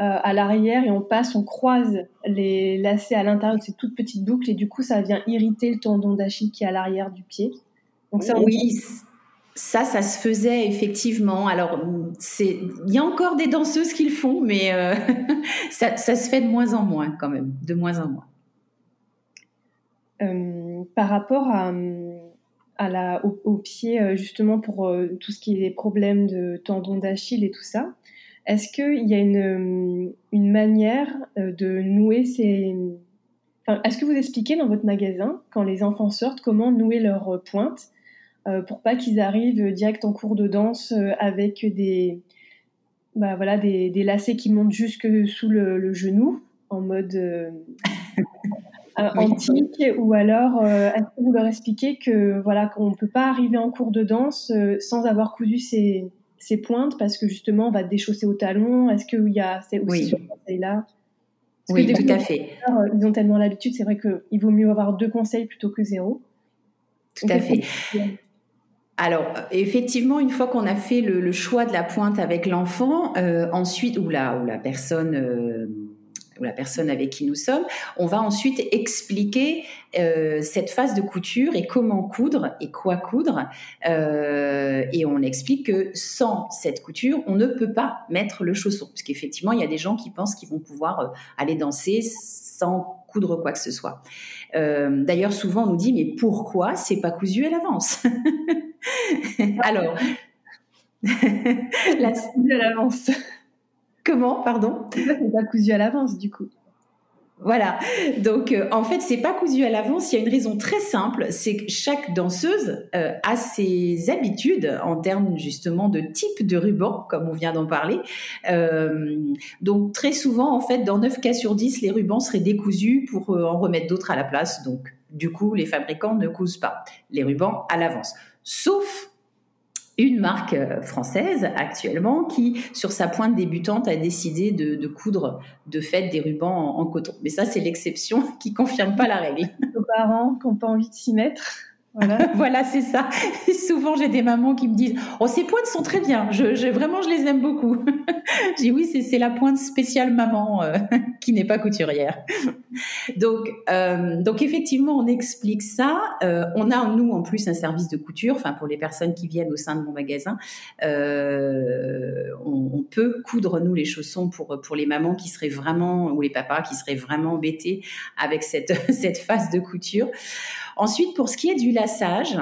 [SPEAKER 1] euh, à l'arrière et on passe, on croise les lacets à l'intérieur de ces toutes petites boucles et du coup ça vient irriter le tendon d'Achille qui est à l'arrière du pied.
[SPEAKER 2] Donc ça, oui. Ça, ça se faisait effectivement. Alors, c'est, il y a encore des danseuses qui le font, mais euh, ça, se fait de moins en moins quand même, de moins en moins.
[SPEAKER 1] Euh, par rapport à, au, pied, euh, justement pour tout ce qui est des problèmes de tendons d'Achille et tout ça, est-ce qu'il y a une, une manière de nouer ces... Enfin, est-ce que vous expliquez dans votre magasin, quand les enfants sortent, comment nouer leurs pointes euh, pour pas qu'ils arrivent direct en cours de danse euh, avec des, bah, voilà, des, lacets qui montent jusque sous le, genou en mode euh, antique ou alors est-ce que vous leur expliquez que voilà qu'on ne peut pas arriver en cours de danse sans avoir cousu ses, ses, pointes parce que justement on va déchausser au talon? Est-ce qu'il y a c'est aussi ce conseil là
[SPEAKER 2] oui, tout à fait.
[SPEAKER 1] Ils ont tellement l'habitude, c'est vrai qu'il vaut mieux avoir deux conseils plutôt que zéro.
[SPEAKER 2] Tout à fait. Alors, effectivement, une fois qu'on a fait le, choix de la pointe avec l'enfant, euh, ensuite, ou la, ou la personne, euh, ou la personne avec qui nous sommes, on va ensuite expliquer euh, cette phase de couture et comment coudre et quoi coudre. et on explique que sans cette couture, on ne peut pas mettre le chausson. Parce qu'effectivement, il y a des gens qui pensent qu'ils vont pouvoir aller danser sans coudre quoi que ce soit. D'ailleurs, souvent on nous dit mais pourquoi c'est pas cousu à l'avance? Alors,
[SPEAKER 1] la à l'avance.
[SPEAKER 2] Comment, pardon?
[SPEAKER 1] C'est pas cousu à l'avance, du coup.
[SPEAKER 2] Voilà. Donc, euh, en fait, c'est pas cousu à l'avance. Il y a une raison très simple, c'est que chaque danseuse euh, a ses habitudes en termes justement de type de ruban, comme on vient d'en parler. Euh, donc, très souvent, en fait, dans 9 cas sur 10, les rubans seraient décousus pour en remettre d'autres à la place. Donc, du coup, les fabricants ne cousent pas les rubans à l'avance sauf une marque euh, française actuellement qui, sur sa pointe débutante, a décidé de, coudre de fait des rubans en, coton. Mais ça, c'est l'exception qui confirme pas la règle.
[SPEAKER 1] Parents qui pas envie de s'y mettre.
[SPEAKER 2] Voilà, c'est ça. souvent, j'ai des mamans qui me disent Oh, ces pointes sont très bien. Je, vraiment, je les aime beaucoup. J'ai oui, c'est la pointe spéciale maman euh, qui n'est pas couturière. donc, euh, donc, effectivement, on explique ça. Euh, on a, nous, en plus, un service de couture. Enfin, pour les personnes qui viennent au sein de mon magasin, on, peut coudre, nous, les chaussons pour, pour les mamans qui seraient vraiment, ou les papas qui seraient vraiment embêtés avec cette, cette phase de couture. Ensuite, pour ce qui est du lassage,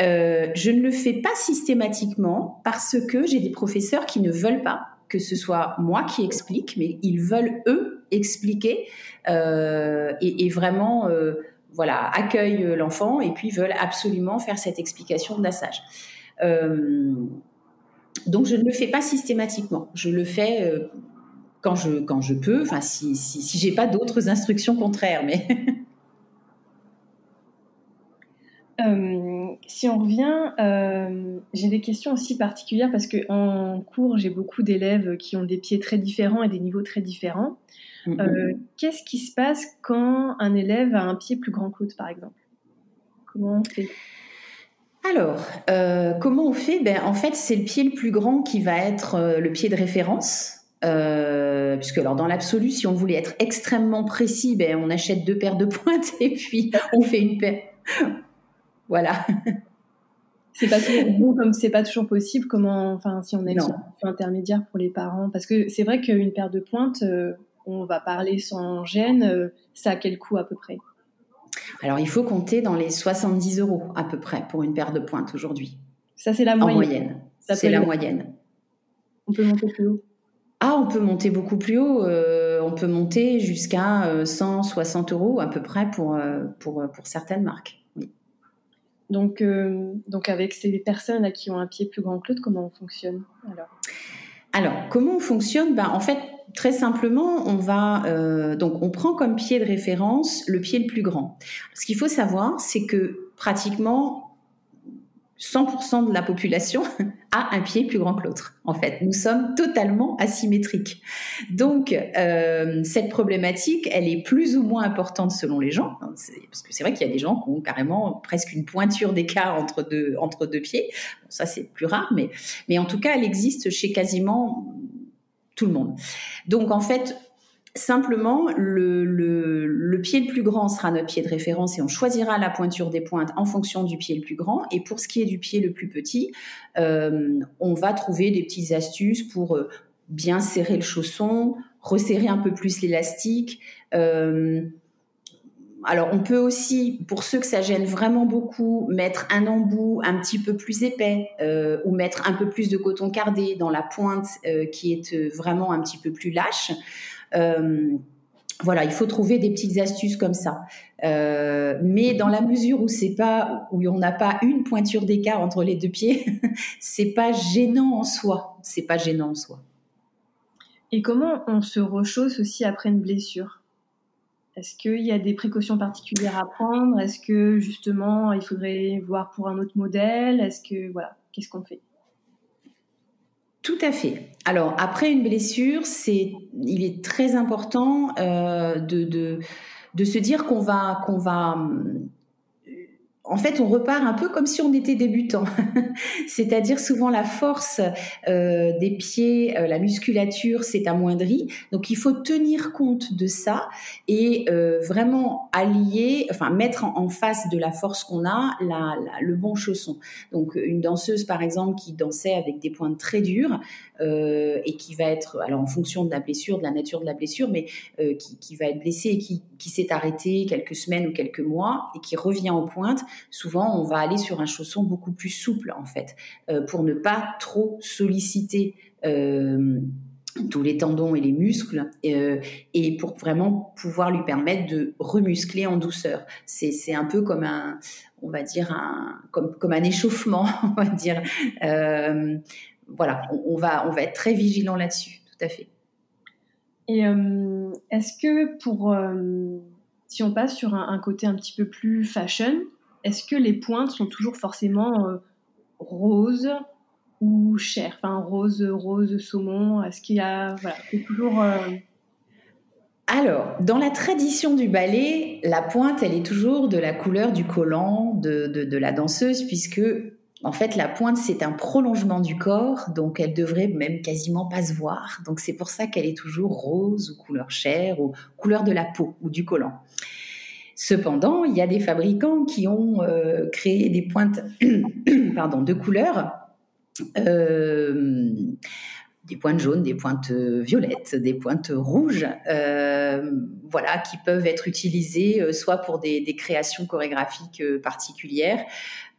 [SPEAKER 2] euh, je ne le fais pas systématiquement parce que j'ai des professeurs qui ne veulent pas que ce soit moi qui explique, mais ils veulent eux expliquer euh, et, vraiment euh, voilà accueillent l'enfant et puis veulent absolument faire cette explication de lassage. donc je ne le fais pas systématiquement, je le fais quand je quand je peux, enfin si si, si j'ai pas d'autres instructions contraires, mais
[SPEAKER 1] Euh, si on revient, euh, j'ai des questions aussi particulières parce qu'en cours, j'ai beaucoup d'élèves qui ont des pieds très différents et des niveaux très différents. Mm-hmm. Euh, qu'est-ce qui se passe quand un élève a un pied plus grand que l'autre, par exemple? Comment on fait?
[SPEAKER 2] Alors, comment on fait? Ben, En fait, c'est le pied le plus grand qui va être le pied de référence. puisque alors dans l'absolu, si on voulait être extrêmement précis, ben, on achète deux paires de pointes et puis on fait une paire. Voilà.
[SPEAKER 1] c'est pas toujours comme c'est pas toujours possible. Comment, enfin, si on est un intermédiaire pour les parents, parce que c'est vrai qu'une paire de pointes, euh, on va parler sans gêne, euh, ça a quel coût à peu près?
[SPEAKER 2] Alors, il faut compter dans les 70 euros à peu près pour une paire de pointes aujourd'hui.
[SPEAKER 1] Ça, c'est la moyenne.
[SPEAKER 2] En moyenne. C'est la moyenne.
[SPEAKER 1] On peut monter plus haut?
[SPEAKER 2] Ah, on peut monter beaucoup plus haut. Euh, on peut monter jusqu'à 160 euros à peu près pour, pour, pour certaines marques.
[SPEAKER 1] Donc, euh, donc avec ces personnes qui ont un pied plus grand que l'autre, comment on fonctionne alors?
[SPEAKER 2] Alors, comment on fonctionne? Ben, En fait, très simplement, on va euh, donc on prend comme pied de référence le pied le plus grand. Ce qu'il faut savoir, c'est que pratiquement 100% de la population a un pied plus grand que l'autre. En fait, nous sommes totalement asymétriques. Donc, euh, cette problématique, elle est plus ou moins importante selon les gens, hein, parce que c'est vrai qu'il y a des gens qui ont carrément presque une pointure d'écart entre deux entre deux pieds. ça, c'est plus rare, mais mais en tout cas, elle existe chez quasiment tout le monde. Donc, en fait, Simplement, le, pied le plus grand sera notre pied de référence et on choisira la pointure des pointes en fonction du pied le plus grand. Et pour ce qui est du pied le plus petit, euh, on va trouver des petites astuces pour euh, bien serrer le chausson, resserrer un peu plus l'élastique. Euh, alors, on peut aussi, pour ceux que ça gêne vraiment beaucoup, mettre un embout un petit peu plus épais ou mettre un peu plus de coton cardé dans la pointe qui est vraiment un petit peu plus lâche. Euh, voilà, il faut trouver des petites astuces comme ça. Euh, mais dans la mesure où c'est pas où on n'a pas une pointure d'écart entre les deux pieds, c'est pas gênant en soi. C'est pas gênant en soi.
[SPEAKER 1] Et comment on se rechausse aussi après une blessure? Est-ce qu'il y a des précautions particulières à prendre? Est-ce que justement il faudrait voir pour un autre modèle? Est-ce que voilà, qu'est-ce qu'on fait?
[SPEAKER 2] Tout à fait. Alors après une blessure, c'est, il est très important euh, de, de, de, se dire qu'on va, qu'on va en fait, on repart un peu comme si on était débutant. C'est-à-dire souvent la force euh, des pieds, euh, la musculature s'est amoindrie. Donc il faut tenir compte de ça et euh, vraiment allier, enfin mettre en, face de la force qu'on a le bon chausson. Donc une danseuse par exemple qui dansait avec des pointes très dures et qui va être, alors en fonction de la blessure, de la nature de la blessure, mais qui, va être blessée et qui, qui s'est arrêtée quelques semaines ou quelques mois et qui revient en pointe souvent on va aller sur un chausson beaucoup plus souple en fait, euh, pour ne pas trop solliciter euh, tous les tendons et les muscles euh, et pour vraiment pouvoir lui permettre de remuscler en douceur. C'est un peu comme un, on va dire comme un échauffement, on va dire. voilà, on, va, on va être très vigilant là-dessus, tout à fait.
[SPEAKER 1] Et est-ce que pour si on passe sur un, côté un petit peu plus fashion, est-ce que les pointes sont toujours forcément euh, roses ou chair Enfin, rose, rose, saumon. Est-ce qu'il y a. Voilà, toujours. Euh,
[SPEAKER 2] Alors, dans la tradition du ballet, la pointe, elle est toujours de la couleur du collant de, de, la danseuse, puisque en fait, la pointe, c'est un prolongement du corps, donc elle devrait même quasiment pas se voir. Donc c'est pour ça qu'elle est toujours rose ou couleur chair ou couleur de la peau ou du collant. Cependant, il y a des fabricants qui ont euh, créé des pointes pardon, de couleurs, euh, des pointes jaunes, des pointes violettes, des pointes rouges, euh, voilà, qui peuvent être utilisées soit pour des, créations chorégraphiques particulières,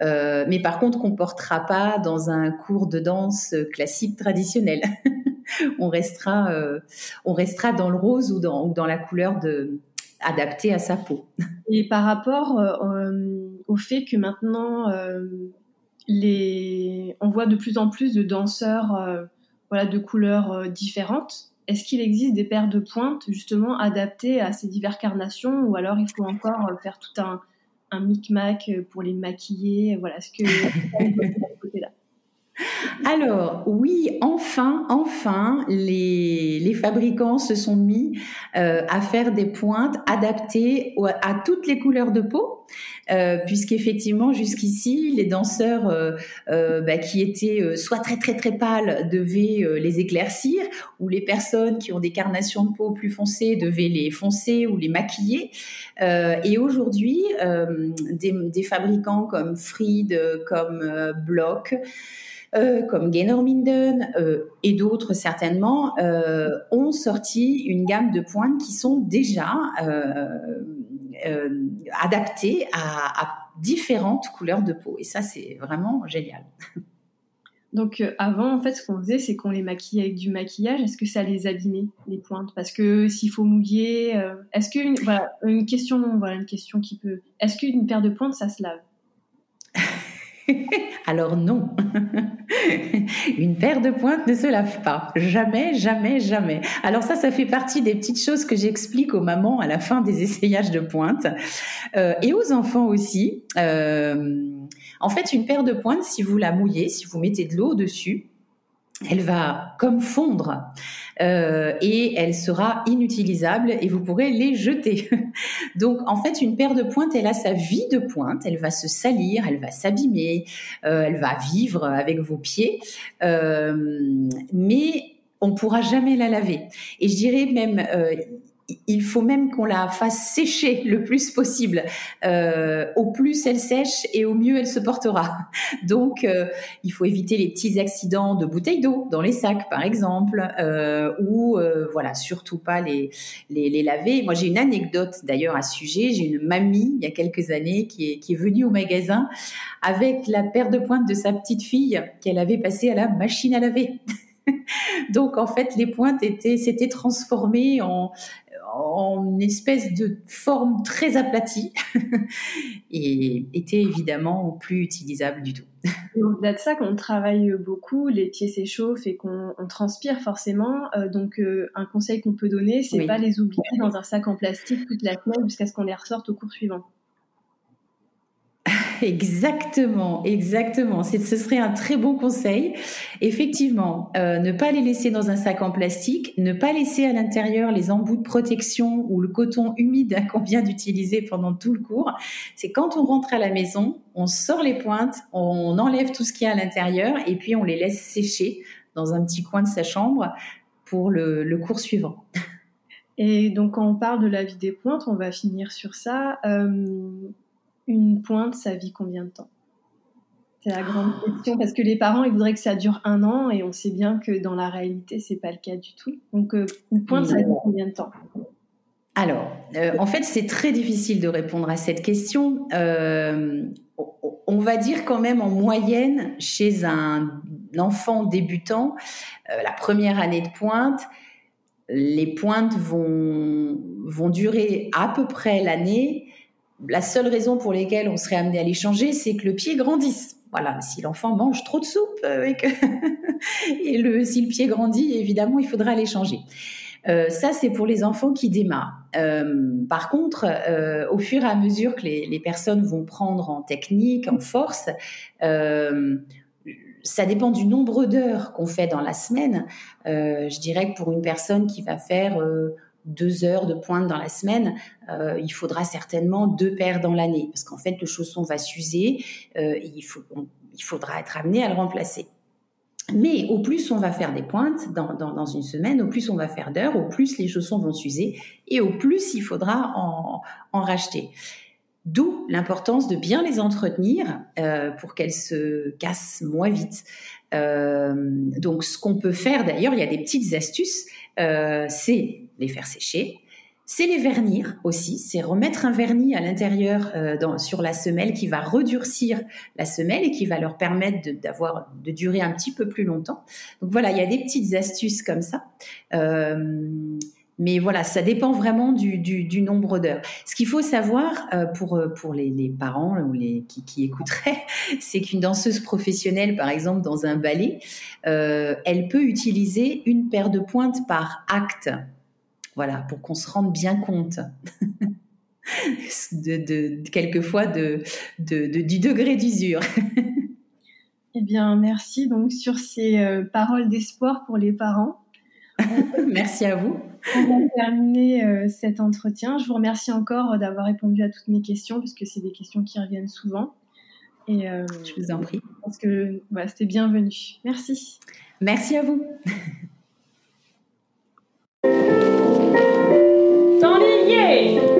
[SPEAKER 2] mais par contre qu'on portera pas dans un cours de danse classique traditionnel. on restera, on restera dans le rose ou dans la couleur de adapté à sa peau.
[SPEAKER 1] Et par rapport euh, au fait que maintenant, euh, les... on voit de plus en plus de danseurs euh, voilà, de couleurs différentes, est-ce qu'il existe des paires de pointes justement adaptées à ces diverses carnations ou alors il faut encore faire tout un, un micmac pour les maquiller Voilà, ce que
[SPEAKER 2] alors oui, enfin, enfin, les, fabricants se sont mis euh, à faire des pointes adaptées à toutes les couleurs de peau, euh, puisqu'effectivement jusqu'ici les danseurs euh, bah, qui étaient soit très très très pâles devaient les éclaircir, ou les personnes qui ont des carnations de peau plus foncées devaient les foncer ou les maquiller. et aujourd'hui, des, des, fabricants comme Fried, comme Block euh, comme Gaynor Minden euh, et d'autres certainement, euh, ont sorti une gamme de pointes qui sont déjà adaptées à, différentes couleurs de peau. Et ça, c'est vraiment génial.
[SPEAKER 1] Donc avant, en fait, ce qu'on faisait, c'est qu'on les maquillait avec du maquillage. Est-ce que ça les abîmait les pointes? Parce que s'il faut mouiller, est-ce qu'une une question, voilà une question qui peut, est-ce qu'une paire de pointes ça se lave?
[SPEAKER 2] Alors non, une paire de pointes ne se lave pas. Jamais, jamais, jamais. Alors ça, ça fait partie des petites choses que j'explique aux mamans à la fin des essayages de pointe euh, et aux enfants aussi. Euh, en fait, une paire de pointes, si vous la mouillez, si vous mettez de l'eau dessus, elle va comme fondre euh, et elle sera inutilisable et vous pourrez les jeter. Donc en fait, une paire de pointes, elle a sa vie de pointe, elle va se salir, elle va s'abîmer, euh, elle va vivre avec vos pieds, euh, mais on pourra jamais la laver. Et je dirais même, il faut même qu'on la fasse sécher le plus possible. Euh, au plus elle sèche et au mieux elle se portera. Donc, euh, il faut éviter les petits accidents de bouteilles d'eau dans les sacs, par exemple, euh, ou voilà, surtout pas les, les, laver. Moi, j'ai une anecdote d'ailleurs à ce sujet. J'ai une mamie il y a quelques années qui est, qui est venue au magasin avec la paire de pointes de sa petite fille qu'elle avait passée à la machine à laver. Donc en fait, les pointes étaient s'étaient transformées en en espèce de forme très aplatie et était évidemment plus utilisable du tout.
[SPEAKER 1] Au-delà de ça, quand on travaille beaucoup, les pieds s'échauffent et qu'on transpire forcément. Euh, donc, euh, un conseil qu'on peut donner, c'est pas les oublier dans un sac en plastique toute la semaine jusqu'à ce qu'on les ressorte au cours suivant.
[SPEAKER 2] Exactement, exactement. Ce serait un très bon conseil. Effectivement, euh, ne pas les laisser dans un sac en plastique, ne pas laisser à l'intérieur les embouts de protection ou le coton humide qu'on vient d'utiliser pendant tout le cours. C'est quand on rentre à la maison, on sort les pointes, on enlève tout ce qui est à l'intérieur et puis on les laisse sécher dans un petit coin de sa chambre pour le, cours suivant.
[SPEAKER 1] Et donc, quand on parle de la vie des pointes, on va finir sur ça. Euh, une pointe, ça vit combien de temps? C'est la grande question parce que les parents, ils voudraient que ça dure un an et on sait bien que dans la réalité, c'est pas le cas du tout. Donc, euh, une pointe, ça vit combien de temps?
[SPEAKER 2] Alors, euh, en fait, c'est très difficile de répondre à cette question. Euh, on va dire quand même en moyenne, chez un enfant débutant, la première année de pointe, les pointes vont, vont durer à peu près l'année la seule raison pour laquelle on serait amené à les changer, c'est que le pied grandisse. Voilà, si l'enfant mange trop de soupe euh, et, que le, si le pied grandit, évidemment, il faudra les changer. Euh, ça, c'est pour les enfants qui démarrent. Euh, par contre, au fur et à mesure que les, les, personnes vont prendre en technique, en force, ça dépend du nombre d'heures qu'on fait dans la semaine. je dirais que pour une personne qui va faire deux heures de pointe dans la semaine, euh, il faudra certainement deux paires dans l'année, parce qu'en fait, le chausson va s'user euh, et il, faudra être amené à le remplacer. Mais au plus on va faire des pointes dans, une semaine, au plus on va faire d'heures, au plus les chaussons vont s'user et au plus il faudra en, racheter. D'où l'importance de bien les entretenir euh, pour qu'elles se cassent moins vite. Donc ce qu'on peut faire d'ailleurs, il y a des petites astuces, c'est les faire sécher, c'est les vernir aussi, c'est remettre un vernis à l'intérieur euh, sur la semelle qui va redurcir la semelle et qui va leur permettre d'avoir de, durer un petit peu plus longtemps. Donc voilà, il y a des petites astuces comme ça. Euh, mais voilà, ça dépend vraiment du, nombre d'heures. Ce qu'il faut savoir euh, pour, pour les, parents ou les, qui, qui écouteraient, c'est qu'une danseuse professionnelle, par exemple, dans un ballet, elle peut utiliser une paire de pointes par acte. Voilà, pour qu'on se rende bien compte. de, quelquefois de, du degré d'usure.
[SPEAKER 1] eh bien, merci donc sur ces euh, paroles d'espoir pour les parents.
[SPEAKER 2] merci à vous.
[SPEAKER 1] On va terminer euh, cet entretien. Je vous remercie encore d'avoir répondu à toutes mes questions, puisque c'est des questions qui reviennent souvent.
[SPEAKER 2] Et, euh, je vous en prie.
[SPEAKER 1] Parce que c'était bienvenu. Merci.
[SPEAKER 2] Merci à vous. not les